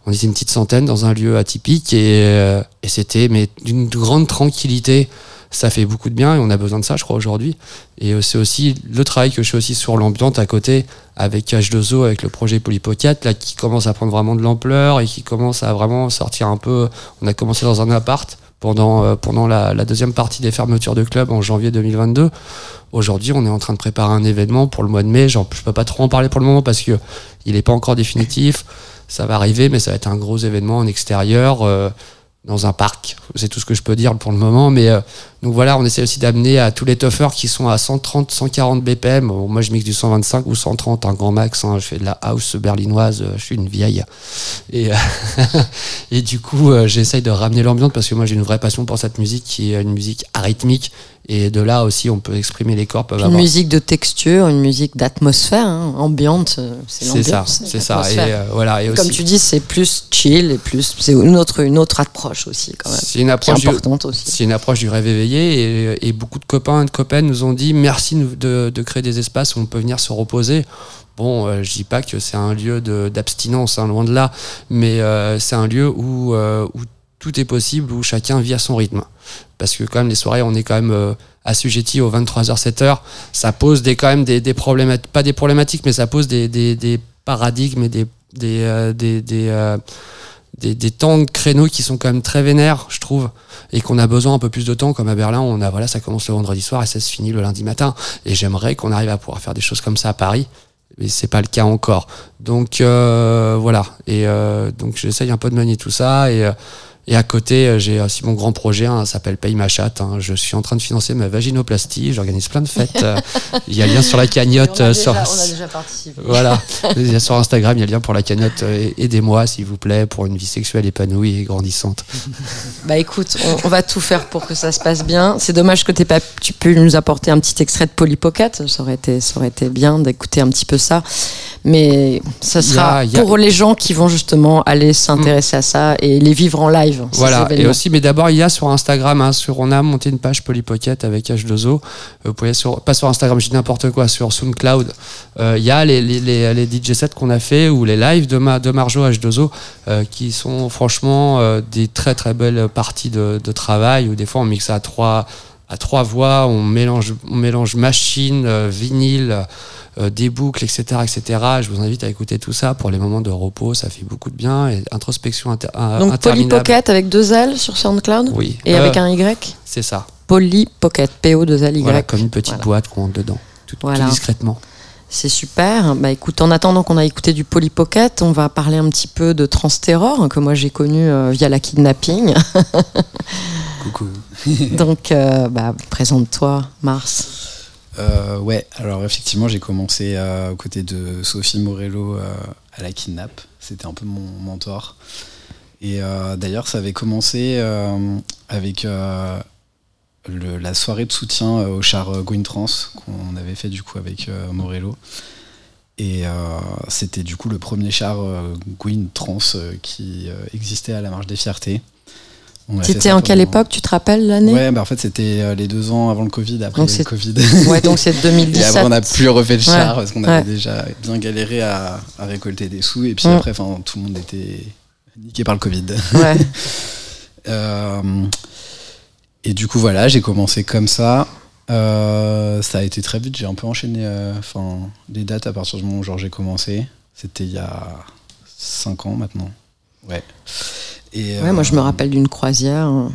On était une petite centaine dans un lieu atypique et, euh, et c'était mais d'une grande tranquillité. Ça fait beaucoup de bien et on a besoin de ça, je crois, aujourd'hui. Et euh, c'est aussi le travail que je fais aussi sur l'ambiance à côté avec H2O, avec le projet Polypocket, là, qui commence à prendre vraiment de l'ampleur et qui commence à vraiment sortir un peu. On a commencé dans un appart pendant, euh, pendant la, deuxième partie des fermetures de club en janvier 2022. Aujourd'hui, on est en train de préparer un événement pour le mois de mai. Je peux pas trop en parler pour le moment parce que il n'est pas encore définitif. Ça va arriver, mais ça va être un gros événement en extérieur. euh, dans un parc. C'est tout ce que je peux dire pour le moment. Mais donc voilà, on essaie aussi d'amener à tous les toughers qui sont à 130, 140 BPM. Bon, moi, je mixe du 125 ou 130, un grand max. hein. Je fais de la house berlinoise. euh, Je suis une vieille. Et, euh, et du coup, euh, j'essaye de ramener l'ambiance parce que moi, j'ai une vraie passion pour cette musique qui est une musique arythmique Et de là aussi, on peut exprimer les corps peuvent Une avoir. musique de texture, une musique d'atmosphère, hein, ambiante, c'est ça, c'est ça. Et euh, voilà. Et Comme aussi, tu dis, c'est plus chill et plus, c'est une autre, une autre approche aussi quand même, c'est une approche du, importante aussi. C'est une approche du rêve éveillé et, beaucoup de copains et de copaines nous ont dit merci de, créer des espaces où on peut venir se reposer. Bon, euh, je dis pas que c'est un lieu d'abstinence, hein, loin de là, mais euh, c'est un lieu où, euh, où tout est possible, où chacun vit à son rythme. Parce que quand même les soirées, on est quand même euh, assujetti aux 23h, 7h. Ça pose des, quand même des, des problématiques, pas des problématiques, mais ça pose des, paradigmes et des, des, des temps de créneaux qui sont quand même très vénères, je trouve, et qu'on a besoin un peu plus de temps, comme à Berlin, on a, voilà, ça commence le vendredi soir et ça se finit le lundi matin. Et j'aimerais qu'on arrive à pouvoir faire des choses comme ça à Paris, mais c'est pas le cas encore. Donc euh, voilà, et euh, donc j'essaye un peu de manier tout ça, et, euh, et à côté, euh, j'ai aussi mon grand projet, hein, ça s'appelle Paye ma chatte. hein. Je suis en train de financer ma vaginoplastie, j'organise plein de fêtes. euh, Il y a lien sur la cagnotte. euh, sur, participé. voilà, Il y a sur Instagram, il y a le lien pour la cagnotte. Aidez-moi, s'il vous plaît, pour une vie sexuelle épanouie et grandissante. Bah écoute, on, on va tout faire pour que ça se passe bien. C'est dommage que pas, tu peux nous apporter un petit extrait de Polly Pocket. Ça aurait été, ça aurait été bien d'écouter un petit peu ça. Mais ça sera a- a- pour les gens qui vont justement aller s'intéresser à ça et les vivre en live. Voilà, et aussi, mais d'abord, il y a sur Instagram, hein, sur, on a monté une page Polypocket avec H2O. Euh, Vous pouvez sur, pas sur Instagram, je dis n'importe quoi, sur SoundCloud. Euh, Il y a les, les, les, les DJ sets qu'on a fait ou les lives de, Ma, de Marjo H2O euh, qui sont franchement euh, des très très belles parties de, de travail où des fois on mixe à trois, à trois voix, on mélange, on mélange machine, euh, vinyle. euh, des boucles, etc., etc. Je vous invite à écouter tout ça pour les moments de repos, ça fait beaucoup de bien et introspection inter, euh, Donc Polly interminable. Pocket avec deux L sur SoundCloud Oui. et Euh, avec un Y. C'est ça. Polly Pocket, P-O-2-L-Y. Voilà, comme une petite Voilà. boîte qu'on rentre dedans. Tout, tout Voilà. discrètement. C'est super. Bah écoute, en attendant qu'on a écouté du Polly Pocket, on va parler un petit peu de Transterror, hein, que moi j'ai connu via la kidnapping. Coucou. Donc, euh, bah, présente-toi, Mars. Euh, ouais, alors effectivement, j'ai commencé euh, aux côtés de Sophie Morello à la Kidnap. C'était un peu mon mentor. Et d'ailleurs, ça avait commencé avec le- la soirée de soutien au char euh, Gwyn Trans qu'on avait fait du coup avec Morello. Et euh, c'était du coup le premier char euh, Gwyn Trans euh, qui existait à la Marche des Fiertés. A C'était en quelle époque Tu te rappelles l'année Ouais, bah en fait c'était euh, les deux ans avant le Covid, après Donc a le Covid. Ouais, donc c'est Et 2017. après, on n'a plus refait le char parce qu'on avait ouais. déjà bien galéré à, à récolter des sous. Et puis Mm. après, enfin, tout le monde était niqué par le Covid. Ouais. Euh, et du coup, voilà, j'ai commencé comme ça. Euh, ça a été très vite. J'ai un peu enchaîné euh, enfin, les dates à partir du moment où j'ai commencé. C'était il y a 5 ans maintenant. Ouais. Et, Ouais, moi je me euh, rappelle d'une croisière, euh,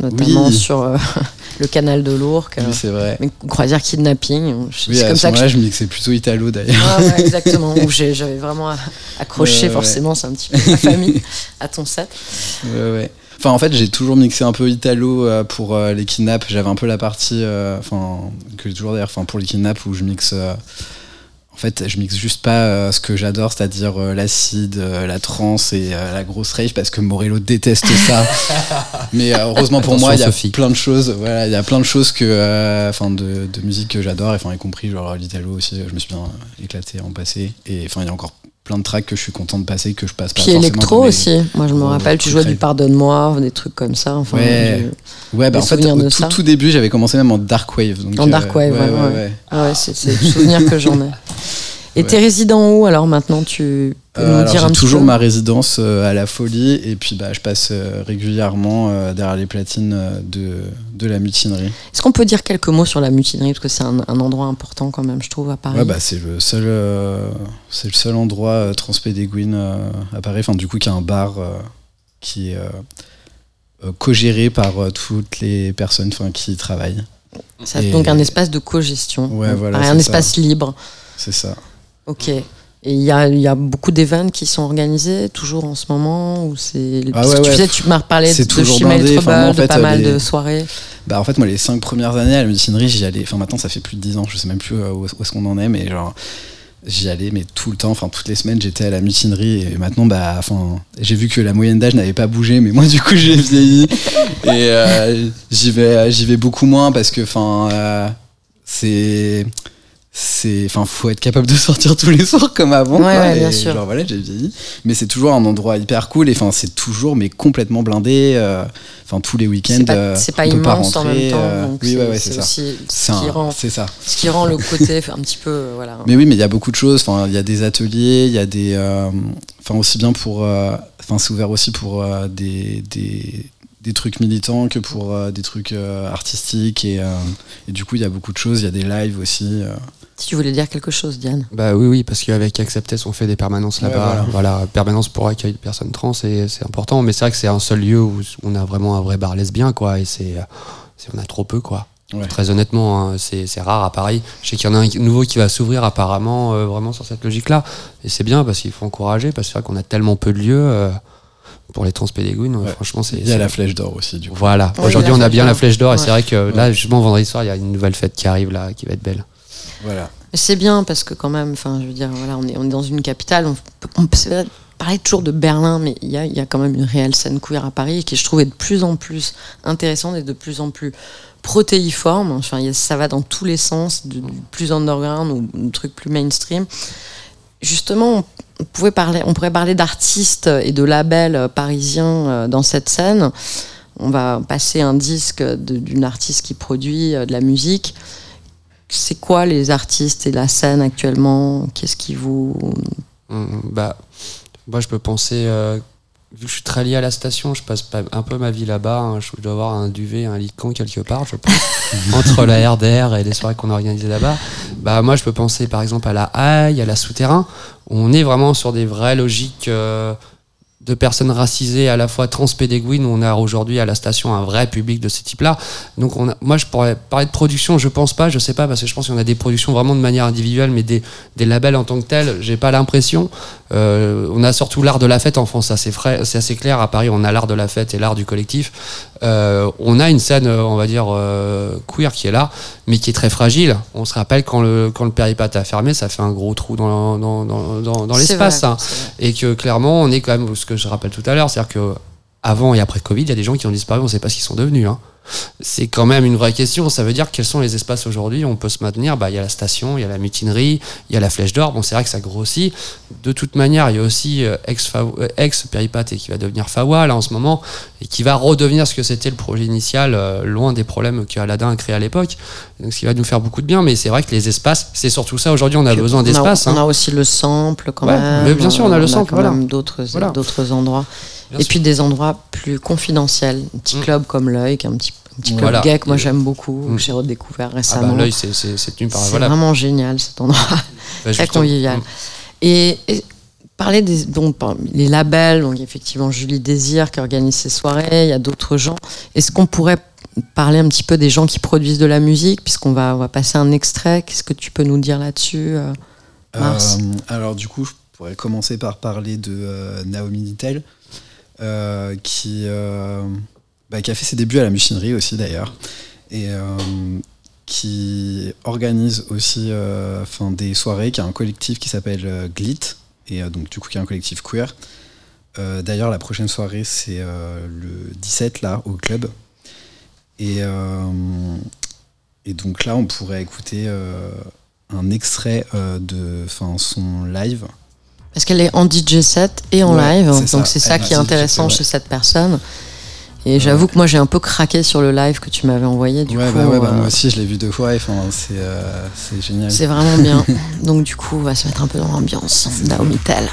notamment Oui. sur euh, le canal de l'Ourcq. euh, Oui, c'est vrai. une croisière kidnapping. C'est Oui, à comme ça que moment-là, je mixais plutôt Italo d'ailleurs. Ah ouais, exactement. Où j'avais vraiment accroché, Ouais, ouais. forcément, c'est un petit peu ma famille, à ton set. Ouais. Enfin, en fait, j'ai toujours mixé un peu italo euh, pour euh, les kidnaps. J'avais un peu la partie, euh, enfin, que j'ai toujours d'ailleurs, enfin, pour les kidnaps où je mixe. En fait, je mixe juste pas euh, ce que j'adore, c'est-à-dire euh, l'acide, euh, la trance et euh, la grosse rave, parce que Morello déteste ça. Mais euh, heureusement pour Attention, moi, il y a Sophie. plein de choses. Voilà, il y a plein de choses que, euh, enfin, de, de musique que j'adore, enfin, y compris genre l'italo aussi. Je me suis bien éclaté en passé. Et enfin, il y a encore plein de tracks que je suis content de passer que je passe pas Puis forcément électro les- aussi. Moi, je me rappelle, tu jouais du. Pardonne-moi, des trucs comme ça. Enfin, Ouais. je- Ouais, bah en fait, au tout, tout début, j'avais commencé même en dark wave. donc, En dark wave, ouais, ouais. Ah ouais, c'est c'est le souvenir que j'en ai. Et Ouais. t'es résident où alors maintenant Tu peux Euh, nous alors, dire un j'ai petit toujours peu ma résidence euh, à la folie et puis bah, je passe euh, régulièrement euh, derrière les platines de, de la mutinerie. Est-ce qu'on peut dire quelques mots sur la mutinerie? Parce que c'est un, un endroit important quand même, je trouve, à Paris. Ouais, bah, c'est le seul, euh, c'est le seul endroit euh, transpédéguine à Paris, enfin du coup qui a un bar qui est co-géré par toutes les personnes qui y travaillent. C'est et- donc un espace de cogestion. Ouais, voilà, un espace libre. C'est ça. Ok. Et il y a, y a beaucoup d'événements qui sont organisés toujours en ce moment ou c'est Ah ouais, tu ouais. tu m'as reparlé de toujours blindé. Trouble, Enfin, moi, en de pas mal les- de soirées. Bah en fait moi les cinq premières années à la mutinerie j'y allais, enfin maintenant ça fait plus de 10 ans, je sais même plus euh, où, où est-ce qu'on en est, mais genre J'y allais, mais tout le temps, enfin toutes les semaines, j'étais à la mutinerie et maintenant, bah, enfin, j'ai vu que la moyenne d'âge n'avait pas bougé, mais moi, du coup, j'ai vieilli et euh, j'y vais, j'y vais beaucoup moins parce que, enfin, euh, c'est, c'est, enfin, faut être capable de sortir tous les soirs comme avant. Ouais, quoi, ouais, bien sûr. genre, voilà, j'ai vieilli, mais c'est toujours un endroit hyper cool et enfin, c'est toujours mais complètement blindé. euh, Enfin, tous les week-ends, C'est pas, euh, c'est pas on peut immense en rentrer, même temps. euh, oui, c'est ouais, ouais, c'est c'est ça. aussi C'est ce ça. ce qui rend le côté un petit peu. euh, Voilà. Mais oui, mais il y a beaucoup de choses. Enfin, il y a des ateliers, il y a des. euh, Enfin, aussi bien pour. euh, Enfin, c'est ouvert aussi pour euh, des, des, des trucs militants que pour euh, des trucs euh, artistiques. Et, euh, et du coup, il y a beaucoup de choses. Il y a des lives aussi. Si tu voulais dire quelque chose, Diane. Bah oui, oui, parce qu'avec Acceptess, on fait des permanences Ouais, là-bas. voilà. voilà. permanence pour accueillir des personnes trans, et c'est important. Mais c'est vrai que c'est un seul lieu où on a vraiment un vrai bar lesbien, quoi. Et c'est, c'est- on a trop peu, quoi. Ouais. Très honnêtement, hein, c'est, c'est rare à Paris. Je sais qu'il y en a un nouveau qui va s'ouvrir apparemment, euh, vraiment sur cette logique-là. Et c'est bien parce qu'il faut encourager, parce que c'est vrai qu'on a tellement peu de lieux euh, pour les trans pédéguines. Ouais. Franchement, c'est. Il y a c'est- la flèche d'or aussi, du coup. Voilà. Oui, Aujourd'hui, on a bien la flèche d'or, et c'est vrai que Ouais. là, justement, vendredi soir, il y a une nouvelle fête qui arrive là, qui va être belle. C'est bien parce que quand même, enfin, je veux dire, voilà, on est, dans une capitale. On peut, parler toujours de Berlin, mais il y a, quand même une réelle scène queer à Paris qui, je trouve, est de plus en plus intéressante et de plus en plus protéiforme. Enfin, ça va dans tous les sens, du, plus underground ou truc plus mainstream. Justement, on, pouvait parler, on pourrait parler d'artistes et de labels parisiens euh, dans cette scène. On va passer un disque d'une artiste qui produit euh, de la musique. C'est quoi les artistes et la scène actuellement? Qu'est-ce qui vous. Hum, Bah, moi, je peux penser, euh, vu que je suis très lié à la station, je passe pas- un peu ma vie là-bas. hein, je dois avoir un duvet, un lit de camp quelque part, je pense, entre la RDR et les soirées qu'on a organisées là-bas. Bah, moi, je peux penser par exemple à la Haille, à la Souterrain. On est vraiment sur des vraies logiques euh, de personnes racisées, à la fois transpédéguines, on a aujourd'hui à la station un vrai public de ce type-là. Donc, on a- moi, je pourrais parler de production, je pense pas, je sais pas, parce que je pense qu'on a des productions vraiment de manière individuelle, mais des, des labels en tant que tels, j'ai pas l'impression. Euh, on a surtout l'art de la fête en France, c'est frais- c'est assez clair. À Paris, on a l'art de la fête et l'art du collectif. Euh, on a une scène, euh, on va dire, euh, queer qui est là, mais qui est très fragile. On se rappelle quand le, quand le a fermé, ça fait un gros trou dans, dans, dans, dans, l'espace. hein. Et que clairement, on est quand même, ce que je rappelle tout à l'heure, c'est-à-dire que avant et après Covid, il y a des gens qui ont disparu, on ne sait pas ce qu'ils sont devenus. hein. C'est quand même une vraie question. Ça veut dire quels sont les espaces aujourd'hui où on peut se maintenir? Bah, Il y a la station, il y a la mutinerie, il y a la flèche d'or. Bon, c'est vrai que ça grossit. De toute manière, il y a aussi euh, euh, ex-Péripathe et qui va devenir Fawa là en ce moment et qui va redevenir ce que c'était le projet initial, euh, loin des problèmes que Aladdin a créé à l'époque. Donc, ce qui va nous faire beaucoup de bien. Mais c'est vrai que les espaces, c'est surtout ça. Aujourd'hui, on a besoin On a- d'espace. On a, hein. aussi le sample quand Ouais, même. mais bien sûr, on a le sample, quand voilà. même d'autres Voilà. d'autres endroits. Bien et sûr. puis des endroits plus confidentiels. Un petit Mm. club comme l'œil, qui est un petit, un petit club Voilà. gay que moi Et- j'aime beaucoup, Mm. que j'ai redécouvert Ah récemment. bah, l'œil, c'est c'est- c'est tenu par. c'est Voilà. vraiment génial cet endroit. Bah, très justement. convivial. Mm. Et, et parler des donc, les labels, donc effectivement Julie Désir qui organise ces soirées, il y a d'autres gens. Est-ce qu'on pourrait parler un petit peu des gens qui produisent de la musique, puisqu'on va, on va passer un extrait Qu'est-ce que tu peux nous dire là-dessus euh Mars. Euh, alors du coup, je pourrais commencer par parler de euh, Naomi Nitel, qui, euh, bah, qui a fait ses débuts à la mutinerie aussi d'ailleurs, et euh, qui organise aussi euh, des soirées, qui a un collectif qui s'appelle euh, Glit, et euh, donc du coup qui est un collectif queer. Euh, d'ailleurs, la prochaine soirée, c'est euh, le 17 là, au club. Et, euh, et donc là, on pourrait écouter euh, un extrait euh, de son live. Parce qu'elle est en DJ set et en Ouais, live, donc c'est ça qui est intéressant chez cette personne. Et j'avoue que moi j'ai un peu craqué sur le live que tu m'avais envoyé. Du ouais, coup, bah ouais, bah euh, moi aussi, je l'ai vu deux fois. Enfin, c'est euh, c'est génial. c'est vraiment bien. donc du coup, on va se mettre un peu dans l'ambiance. Naomi Tell.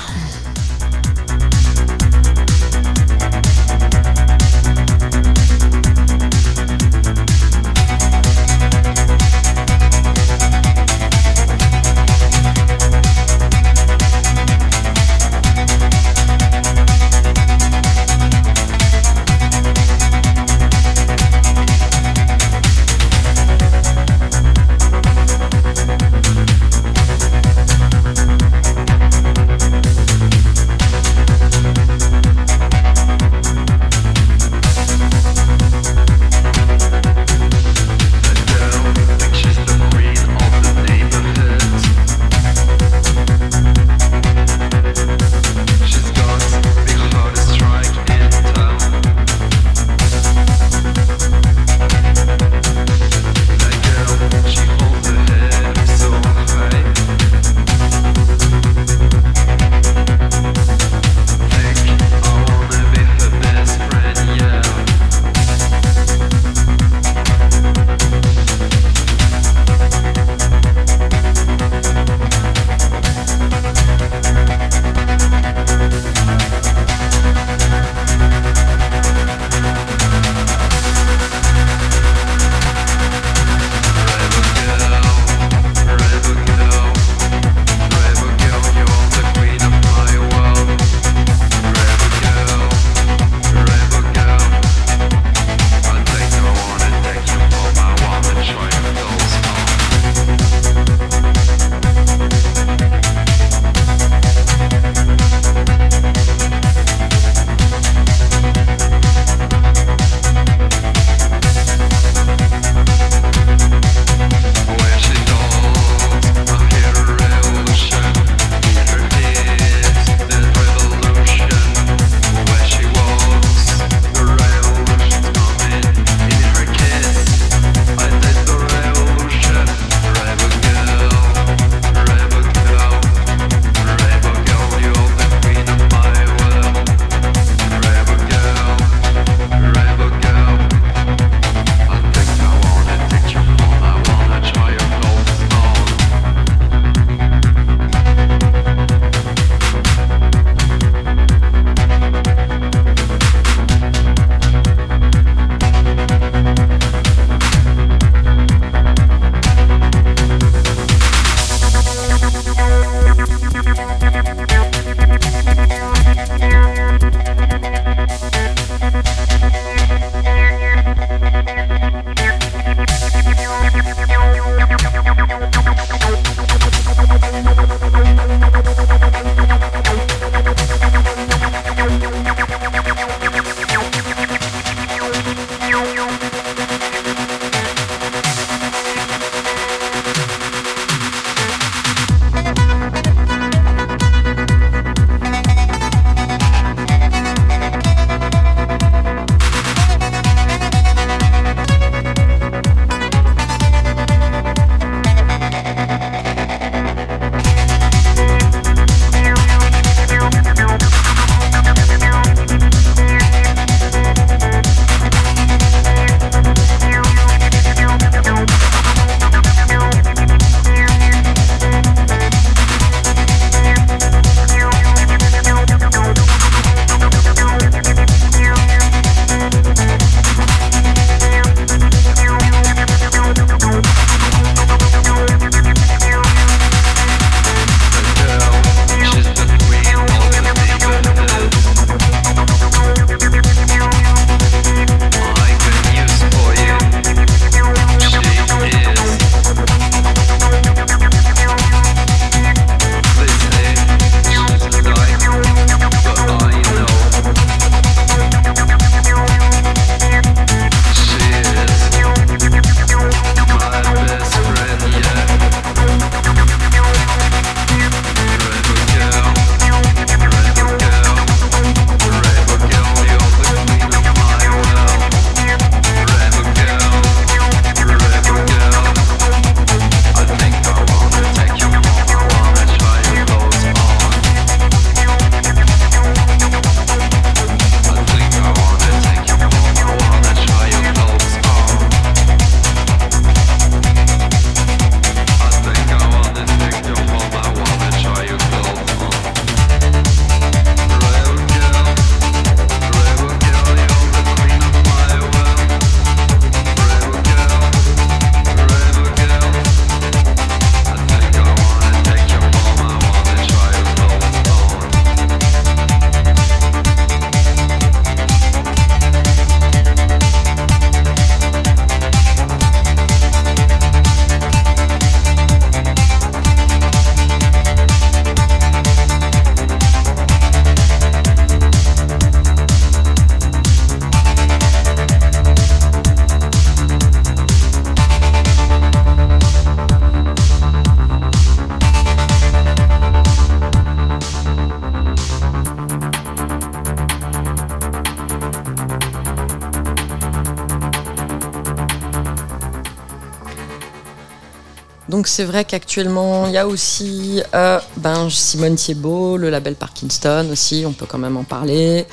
C'est vrai qu'actuellement, il y a aussi euh, ben, Simone Thiebaud, le label Parkinson aussi, on peut quand même en parler,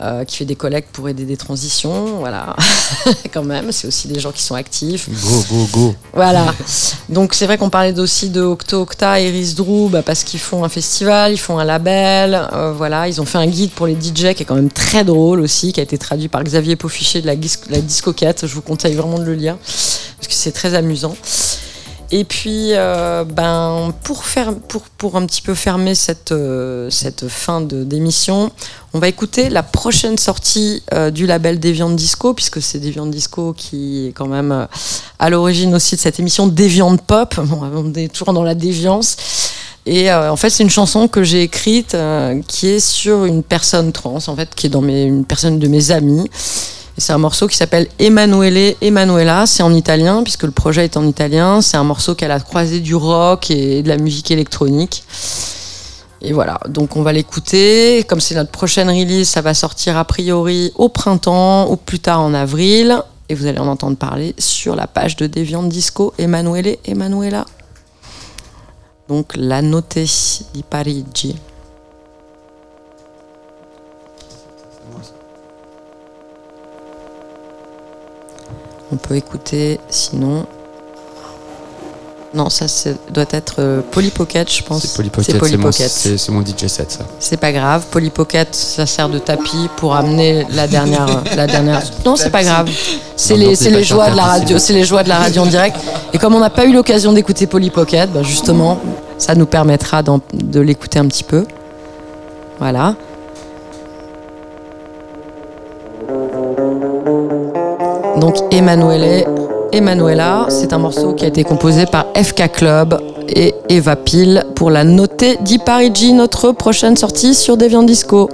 euh, qui fait des collectes pour aider des transitions, voilà, quand même, c'est aussi des gens qui sont actifs. Go, go, go. Voilà. Donc c'est vrai qu'on parlait aussi de Octo Octa et Iris Drew bah, parce qu'ils font un festival, ils font un label, euh, voilà, ils ont fait un guide pour les DJ qui est quand même très drôle aussi, qui a été traduit par Xavier Paufichet de la, la Discoquette. Je vous conseille vraiment de le lire parce que c'est très amusant. Et puis, euh, ben, pour, un petit peu fermer cette, euh, cette fin d'émission, on va écouter la prochaine sortie euh, du label Deviant Disco, puisque c'est Deviant Disco qui est quand même à l'origine aussi de cette émission Deviant Pop. Bon, on est toujours dans la déviance. Et en fait, c'est une chanson que j'ai écrite qui est sur une personne trans, en fait, qui est dans une personne de mes amis. C'est un morceau qui s'appelle Emanuele Emanuela. C'est en italien, puisque le projet est en italien. C'est un morceau qu'elle a croisé du rock et de la musique électronique. Et voilà, donc on va l'écouter. Comme c'est notre prochaine release, ça va sortir a priori au printemps ou plus tard en avril. Et vous allez en entendre parler sur la page de Deviant Disco Emanuele Emanuela. Donc la note di Parigi. On peut écouter sinon. Non, ça doit être euh, Polly Pocket, je pense. C'est Polly Pocket, c'est mon, mon DJ set, ça. C'est pas grave. Polly Pocket, ça sert de tapis pour amener la dernière. la dernière. Non, c'est pas grave. C'est les, les joies de la radio. c'est les joies de la radio en direct. Et comme on n'a pas eu l'occasion d'écouter Polly Pocket, bah, justement, ça nous permettra de l'écouter un petit peu. Voilà. Donc Emanuele, Emanuela, c'est un morceau qui a été composé par FK Club et Eva Pile pour la notée di Parigi, notre prochaine sortie sur Deviant Disco.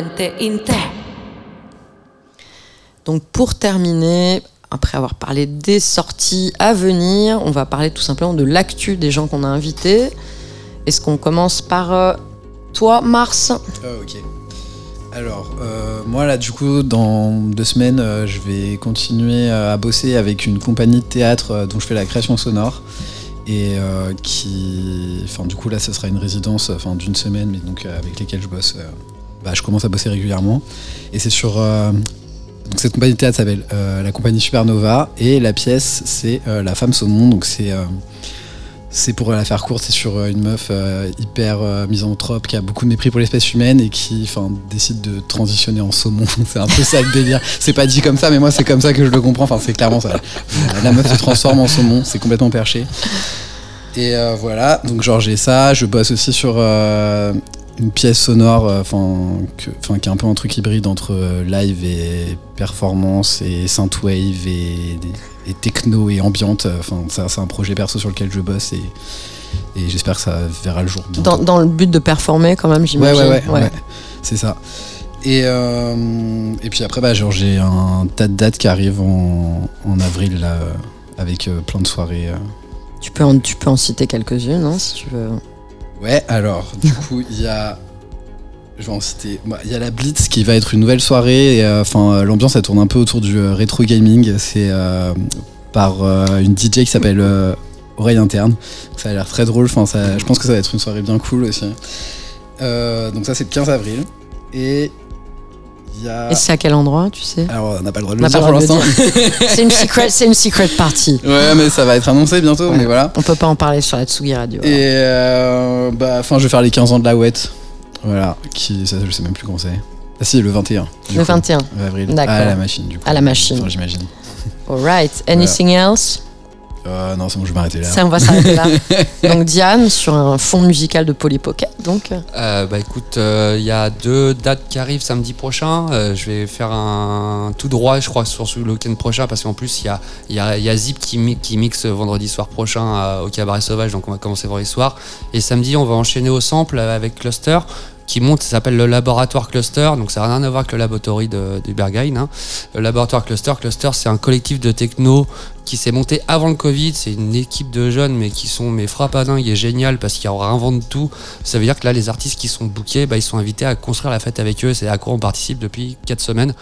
Veramente in te. Donc pour terminer, après avoir parlé des sorties à venir, on va parler tout simplement de l'actu des gens qu'on a invités. Est-ce qu'on commence par euh, toi, Mars? Ah, ok. Alors, euh, moi là, du coup, dans deux semaines, euh, je vais continuer euh, à bosser avec une compagnie de théâtre euh, dont je fais la création sonore. Et euh, qui. Enfin, du coup, là, ce sera une résidence enfin, d'une semaine, mais donc euh, avec lesquelles je bosse. Bah, je commence à bosser régulièrement. Et c'est sur. euh, donc, cette compagnie de théâtre s'appelle euh, la compagnie Supernova. Et la pièce, c'est euh, La femme saumon. Donc, c'est. c'est pour la faire courte, c'est sur une meuf hyper misanthrope qui a beaucoup de mépris pour l'espèce humaine et qui décide de transitionner en saumon. c'est un peu ça le délire. C'est pas dit comme ça, mais moi c'est comme ça que je le comprends. Enfin, c'est clairement ça. La meuf se transforme en saumon, c'est complètement perché. Et voilà, donc genre j'ai ça. Je bosse aussi sur euh, une pièce sonore euh, enfin enfin, qui est un peu un truc hybride entre euh, live et performance et synthwave et, et techno et ambiante. Enfin, ça, c'est un projet perso sur lequel je bosse et, et j'espère que ça verra le jour. dans, dans le but de performer quand même, j'imagine. ouais, ouais, ouais. c'est ça. Et, euh, et puis après, bah, genre, j'ai un tas de dates qui arrivent en, en avril là, euh, avec euh, plein de soirées. euh. Tu, peux en, tu peux en citer quelques-unes, hein, si tu veux. Ouais, alors, du coup, il y a. Je vais en citer. Bah, Il y a la Blitz qui va être une nouvelle soirée. et, euh, Enfin, euh, l'ambiance, elle tourne un peu autour du euh, rétro gaming. C'est euh, par une DJ qui s'appelle Oreille Interne. Ça a l'air très drôle. Enfin, ça, je pense que ça va être une soirée bien cool aussi. Donc, ça, c'est le 15 avril. Et il y a. Et c'est à quel endroit, tu sais Alors, on n'a pas le droit de le dire pour l'instant. C'est une secret, c'est une secret party. ouais, mais ça va être annoncé bientôt. Ouais. Mais voilà. On peut pas en parler sur la Tsugi Radio. Et euh, bah, enfin, je vais faire les 15 ans de la Ouette. Voilà, qui, ça, je sais même plus comment c'est. Ah si, le 21. du Le coup, 21. avril. D'accord. À la machine, du coup. À la machine. Enfin, j'imagine. Alright. Anything else Euh, non, c'est bon, je vais m'arrêter là. Ça, on va s'arrêter là. Donc Diane, sur un fond musical de Polly Pocket, donc. Euh, bah écoute, euh, il y a deux dates qui arrivent samedi prochain. Euh, je vais faire un tout droit, je crois, sur le week-end prochain, parce qu'en plus, il y a, il y, a, il y a Zip qui, mi- qui mixe vendredi soir prochain au Cabaret Sauvage, donc on va commencer vendredi soir. Et samedi, on va enchaîner au sample avec Cluster qui monte, ça s'appelle le laboratoire Cluster, donc ça n'a rien à voir avec le laboratoire de, Berghain. hein. Le laboratoire Cluster, Cluster, c'est un collectif de techno qui s'est monté avant le Covid. C'est une équipe de jeunes, mais qui sont mais frappadingues et génial parce qu'ils réinventent tout. Ça veut dire que là, les artistes qui sont bookés, bah, ils sont invités à construire la fête avec eux. C'est à quoi on participe depuis 4 semaines.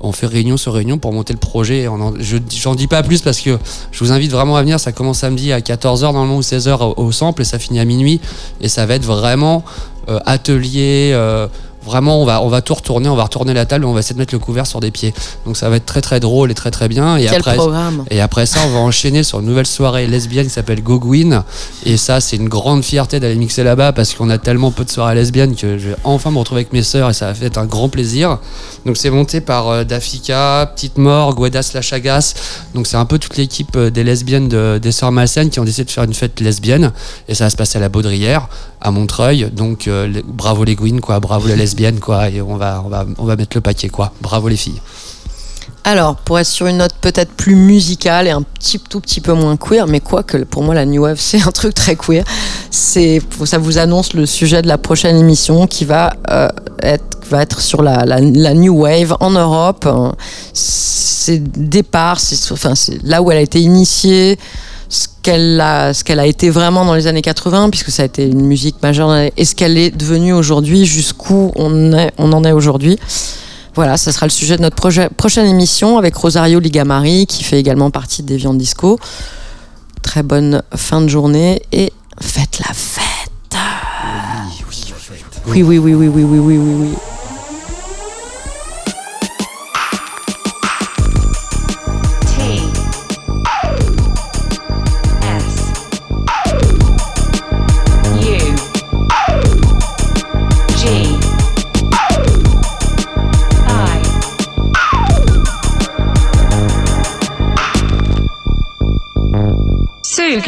On fait réunion sur réunion pour monter le projet. Et on je j'en dis pas plus parce que je vous invite vraiment à venir. Ça commence samedi à 14h normalement ou 16h au, au sample et ça finit à minuit. Et ça va être vraiment euh, ateliers euh, Vraiment, on va, on va tout retourner, on va retourner la table, et on va essayer de mettre le couvert sur des pieds. Donc ça va être très très drôle et très très bien. Et Quel après, programme et après ça, on va enchaîner sur une nouvelle soirée lesbienne qui s'appelle Gogwin. Et ça, c'est une grande fierté d'aller mixer là-bas parce qu'on a tellement peu de soirées lesbiennes que je vais enfin me retrouver avec mes sœurs et ça va être un grand plaisir. Donc c'est monté par euh, Dafika, Petite Mort, Guedas La Chagas. Donc c'est un peu toute l'équipe euh, des lesbiennes de- des sœurs Malsaines qui ont décidé de faire une fête lesbienne. Et ça va se passer à la Baudrière, à Montreuil. Donc euh, les- bravo les Gwyn, quoi. Bravo les lesbiennes, quoi. Et on va, on va, on va mettre le paquet, quoi. Bravo les filles. Alors, pour être sur une note peut-être plus musicale et un petit tout petit peu moins queer, mais quoi que pour moi la new wave c'est un truc très queer. C'est ça vous annonce le sujet de la prochaine émission qui va euh, être va être sur la, la, new wave en Europe. Euh, C'est départ, c'est enfin c'est là où elle a été initiée. Ce qu'elle a, ce qu'elle a été vraiment dans les années 80, puisque ça a été une musique majeure, et ce qu'elle est devenue aujourd'hui, jusqu'où on, en est aujourd'hui. Voilà, ça sera le sujet de notre prochaine émission avec Rosario Ligamari, qui fait également partie des Viandes Disco. Très bonne fin de journée et faites la fête. Oui, oui, oui, oui, oui, oui, oui, oui, oui. el